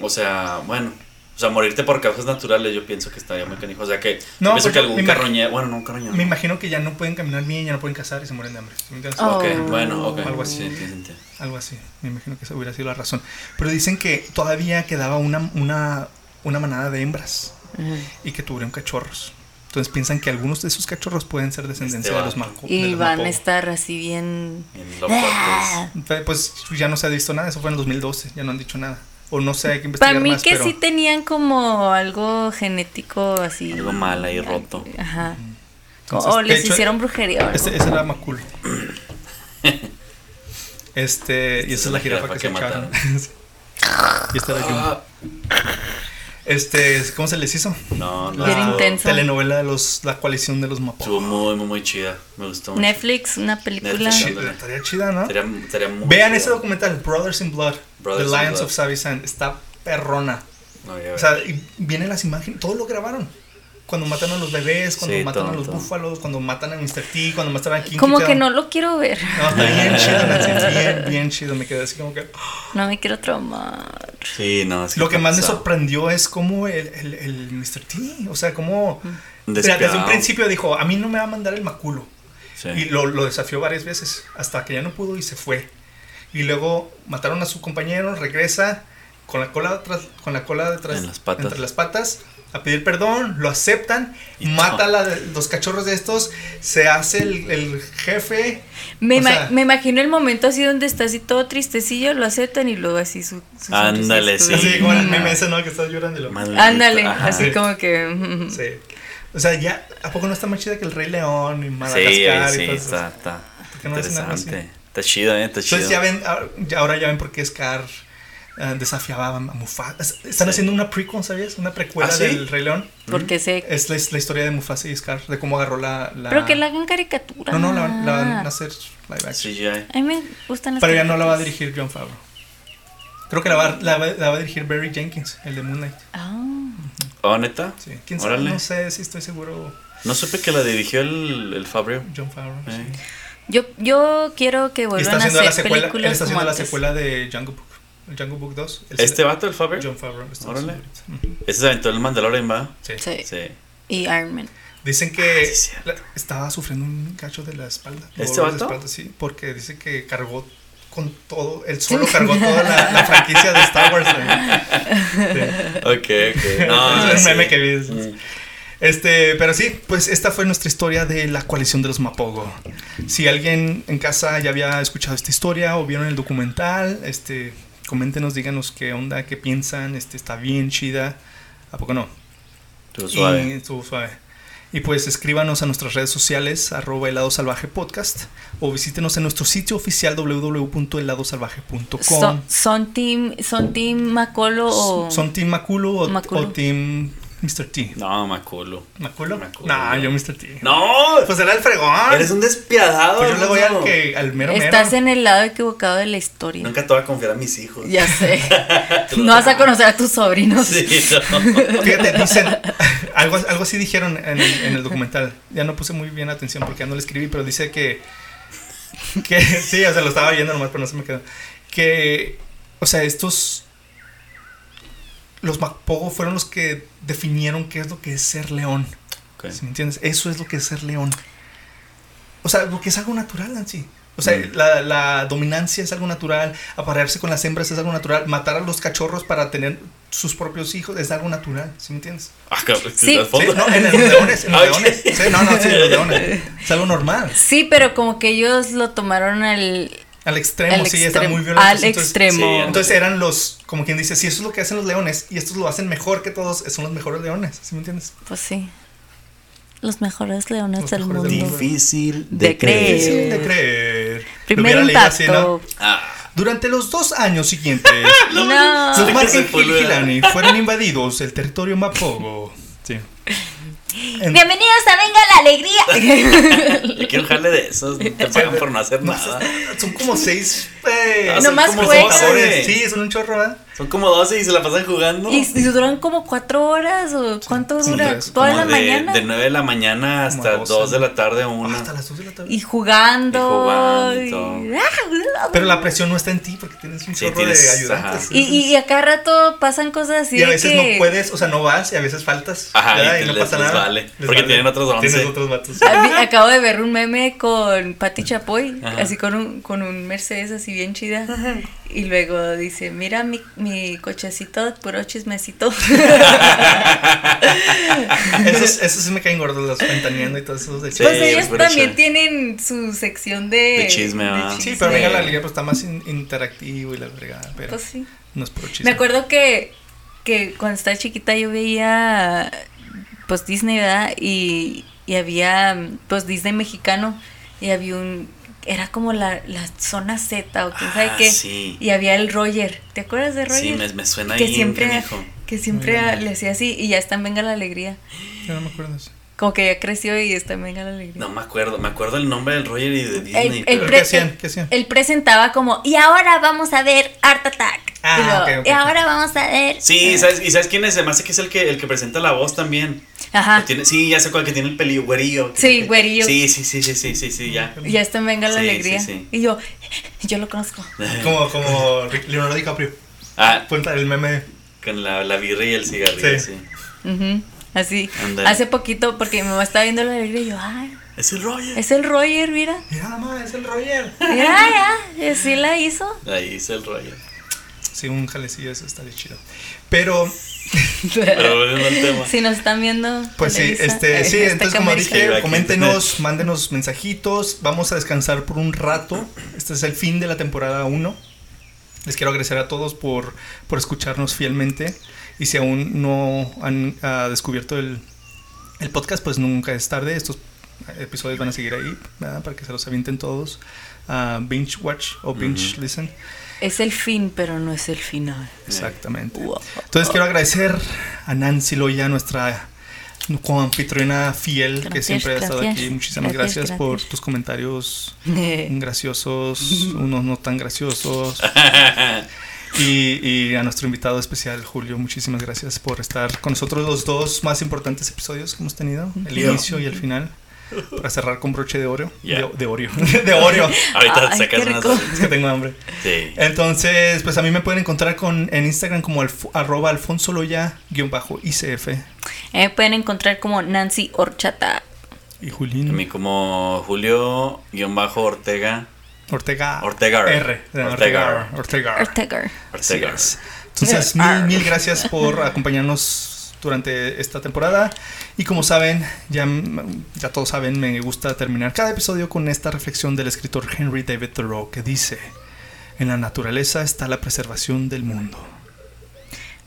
o sea, bueno. O sea, morirte por causas naturales yo pienso que estaría muy canijo. O sea que No, yo pienso pues que algún carroñero, bueno, no un carroñero. Me imagino que ya no pueden caminar bien, ya no pueden cazar y se mueren de hambre. ¿sí me entiendes? Oh. Ok, bueno, ok. Algo así. Sí, tiene sentido. Algo así. Me imagino que esa hubiera sido la razón. Pero dicen que todavía quedaba una, una, una manada de hembras Ujú. y que tuvieron cachorros. Entonces piensan que algunos de esos cachorros pueden ser descendencia Este de los de Y los van a estar así bien. En los cortes. Pe- Pues ya no se ha visto nada, eso fue en 2012, ya no han dicho nada. O no sé, hay que investigar Para mí más, que pero sí tenían como algo genético así. Algo mal ahí roto. Ajá. Entonces, o les hecho, hicieron brujería. o algo. este, ese era Macul. Este, y esa es la jirafa que se mataron. y esta era Jumbo. Este, ¿cómo se les hizo? No, no. Intenso. telenovela de los, la coalición de los Mapo. Estuvo muy, muy, muy chida. Me gustó mucho. Netflix, una película. Netflix. Chida, estaría chida, ¿no? Estaría, estaría muy Vean chida. ese documental, Brothers in Blood, Brothers The Lions Blood. of Savisan. Está perrona. No, ya O sea, y vienen las imágenes, todo lo grabaron. Cuando matan a los bebés, cuando Sí, matan a los todo. búfalos, cuando matan a Mr. T, cuando matan a King Como que no lo quiero ver. No, está bien chido, bien, bien chido. Me quedé así como que. No me quiero traumar. Sí, no. sí Lo que más me sorprendió es cómo el, el, el Mr. T, o sea, cómo. Mira, desde Despiadado. un principio dijo: A mí no me va a mandar el maculo. Sí. Y lo, lo desafió varias veces, hasta que ya no pudo y se fue. Y luego mataron a su compañero, regresa con la cola, tras- con la cola detrás, En las patas. entre las patas a pedir perdón, lo aceptan, Y mata a la- los cachorros de estos, se hace el, el jefe. Me, ima- sea- me imagino el momento así donde está así todo tristecillo, lo aceptan y luego así su. su Ándale, sí. Así como el meme ese, ¿no? Que estás llorando y lo- Maldito. Ándale, Ajá. así Sí. como que. Sí. O sea, ya, ¿a poco no está más chida que el Rey León y Sí, Madagascar sí, y todo eso? está, está qué no interesante. Está chido, eh, está chido. Entonces ya ven, ahora- ya- ahora ya ven por qué Scar eh, desafiaba a Mufasa. Es- Están Sí. haciendo una prequel, ¿sabías? Una precuela ¿Ah, sí? del Rey León. Porque sé. Es la, la historia de Mufasa y Scar, de cómo agarró la... la- Pero que la hagan caricatura. No, no, la, la van a hacer live action. CGI. A mí me gustan las Pero ya no la va a dirigir John Favreau. Creo que la va, la, va- la va a dirigir Barry Jenkins, el de Moon Knight. Ah. ¿Oh, neta? Sí. ¿Quién sabe? No sé si estoy seguro No supe que la dirigió el, el Fabio. John Favreau. Eh. sí. Yo, yo quiero que vuelvan a hacer la secuela, él películas está como haciendo la antes. secuela de Jungle Book. El Jungle Book 2. Él ¿Este vato, el Fabio? John Favreau. Órale. ahorita. Ujú. Ese se aventó el Mandalorian, ¿va? Sí. Sí. Sí. Y Iron Man. Dicen que Ah, sí, cierto. la- estaba sufriendo un cacho de la espalda. ¿Este de vato? espalda, sí, porque dice que cargó con todo, él solo cargó toda la, la franquicia de Star Wars. Sí. Ok, ok. No, es un sí. meme que vi. Mm. Este, pero sí, pues esta fue nuestra historia de la coalición de los Mapogo. Si alguien en casa ya había escuchado esta historia o vieron el documental, este, coméntenos, díganos qué onda, qué piensan, este, está bien chida, ¿a poco no? Estuvo suave. Y estuvo suave. Y pues escríbanos a nuestras redes sociales, arroba helado salvaje podcast, o visítenos en nuestro sitio oficial www.heladosalvaje.com. Son, son team, son team Macolo o ¿Son Team Maculo o, Maculo. o Team Mr. T? No, Maculo. ¿Maculo? Maculo. No, yo Mr. T. ¡No! Pues era el fregón. Eres un despiadado. Pues yo le voy Alonso. al, que, al mero mero. estás en el lado equivocado de la historia. Nunca te voy a confiar a mis hijos. Ya sé. no vas a conocer a tus sobrinos. Sí, no. Fíjate, dicen, algo, algo así dijeron en el, en el documental. Ya no puse muy bien atención porque ya no le escribí, pero dice que, que sí, o sea, lo estaba viendo nomás, pero no se me quedó. Que, o sea, estos, los Mapogo fueron los que definieron qué es lo que es ser león. Ok. ¿Sí me entiendes? Eso es lo que es ser león. O sea, lo que es algo natural, Nancy. O sea, Mm. la, la dominancia es algo natural, aparearse con las hembras es algo natural, matar a los cachorros para tener sus propios hijos es algo natural, ¿sí me entiendes? Ah, cabrón, Sí. ¿al Sí, no, en los leones, en los Ok. leones. Sí, no, no, sí, en los leones. Es algo normal. Sí, pero como que ellos lo tomaron al, Al extremo, al sí, están extremo. muy violentos. Al entonces- extremo. sí, Entonces eran los, como quien dice, si eso es lo que hacen los leones y estos lo hacen mejor que todos, son los mejores leones, ¿sí me entiendes? Pues sí. Los mejores leones Los del mejores mundo. Difícil De de, creer. Difícil de creer. Primer así, impacto. ¿no? Ah, Durante los dos años siguientes, No. los Margen fue, y Gilani fueron invadidos el territorio Mapogo. Sí. En- Bienvenidos a Venga la Alegría. yo quiero dejarle de esos. Te pagan por no hacer No, nada. son como seis. eh, Ah, son Nomás como juegan. Sí, son un chorro, ¿eh? Son como 12 y se la pasan jugando. ¿Y, y duran como cuatro horas o cuánto dura? tres, Toda Como la de, mañana. De 9 de la mañana hasta doce. 2 de la tarde o Ah, 1. hasta las dos de la tarde. Y jugando. Y jugando y. Ah, Pero la presión no está en ti porque tienes un Sí, chorro tienes- de ayudantes. Y, y, y a cada rato pasan cosas así. Y a veces que- no puedes, o sea, no vas y a veces faltas. Ajá, y y no les- pasa les nada. vale, Les porque tienen otros once. Tienes otros vatos. A mí- acabo de ver un meme con Patti Chapoy, Ajá. así con un, con un Mercedes así bien chida. Y luego dice, mira mi, mi cochecito de puro chismecito. Esos, esos sí me caen gordos, los ventaneando y todos esos de Sí, pues es ellos puro también show. tienen su sección de, De chisme, ¿verdad? Sí, pero venga la liga, pues está más in- interactivo y la fregada, pero Pues sí. no es puro chisme. Me acuerdo que, que cuando estaba chiquita yo veía pues Disney, ¿verdad? Y, y había pues Disney mexicano y había un era como la, la zona Z o quién sabe Ah, qué. sí. Y había el Roger. ¿Te acuerdas de Roger? Sí, me, me suena que ahí. siempre que siempre le hacía así y ya está en Venga la Alegría. Yo no me acuerdo de eso. Como que ya creció y está en Venga la Alegría. No me acuerdo. Me acuerdo el nombre del Roger y de El- Disney. el pero- pre- ¿Qué hacían? ¿Qué hacían? Él presentaba como, y ahora vamos a ver Art Attack. Ah, y, luego, y ahora vamos a ver. Sí, ¿sabes? ¿y sabes quién es? Hace que es el que, el que presenta la voz también. Ajá. Tiene- sí, ya sé cuál que tiene el pelillo, güerillo. Sí, güerillo. Sí, sí, sí, sí, sí, sí, sí, ya. Y ya está en Venga la Sí, Alegría. sí, sí. Y yo, yo lo conozco. Como, como Leonardo DiCaprio. Ah, Cuenta el meme. con la, la birra y el cigarrillo, Sí. sí. Ujú, Así. Ándale. Hace poquito, porque mi mamá estaba viendo la alegría y yo, ay, Es el Roger. es el Roger, mira. Mira, mamá, es el Roger. Mira, ya, y así la hizo. Ahí es el Roger. Sí, un jalecillo, eso estaría chido. Pero, Pero volviendo al tema. Si nos están viendo. pues sí, este, eh, sí, entonces como camarita. dije, coméntenos, mándenos mensajitos, vamos a descansar por un rato. Este es el fin de la temporada 1. Les quiero agradecer a todos por, por escucharnos fielmente. Y si aún no han ah, descubierto el, el podcast, pues nunca es tarde. Estos episodios van a seguir ahí, ¿verdad? para que se los avienten todos. a binge Watch o Binge. Listen. Es el fin, pero no es el final. Exactamente. Wow. Entonces quiero agradecer a Nancy Loya, nuestra coanfitriona fiel que Gracias, siempre ha estado gracias. aquí. Muchísimas gracias, Gracias, por tus comentarios graciosos, unos no tan graciosos. Y, y a nuestro invitado especial, Julio, muchísimas gracias por estar con nosotros los dos más importantes episodios que hemos tenido, el Yeah. inicio y el final, para cerrar con broche de oro. Yeah. De, de Oreo. de Oreo. Ahorita Ay, sacas unas. Es que tengo hambre. Sí. Entonces, pues a mí me pueden encontrar con, en Instagram como alf- arroba alfonso loya-icf. Eh, pueden encontrar como Nancy Horchata. Y A Julín mí como Julio-Ortega. Ortega. Ortega. R. Ortega. Ortega. Ortega. Ortega. Entonces, mil, mil gracias por acompañarnos durante esta temporada. Y como saben, ya, ya todos saben, me gusta terminar cada episodio con esta reflexión del escritor Henry David Thoreau que dice, en la naturaleza está la preservación del mundo,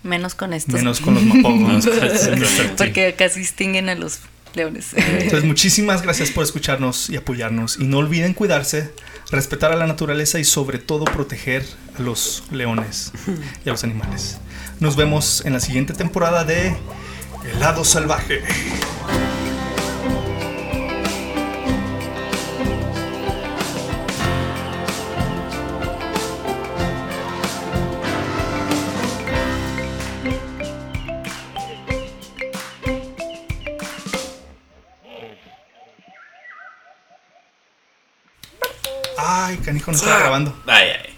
Menos con estos. menos con los mapogos. Porque casi extinguen a los leones. Entonces, muchísimas gracias por escucharnos y apoyarnos. Y no olviden cuidarse, respetar a la naturaleza y sobre todo proteger a los leones y a los animales. Nos vemos en la siguiente temporada de El lado salvaje. Ay, canijo, no estaba grabando. Ay, ay.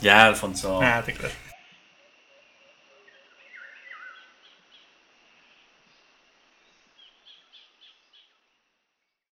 Ya, Alfonso. Ah, te creo.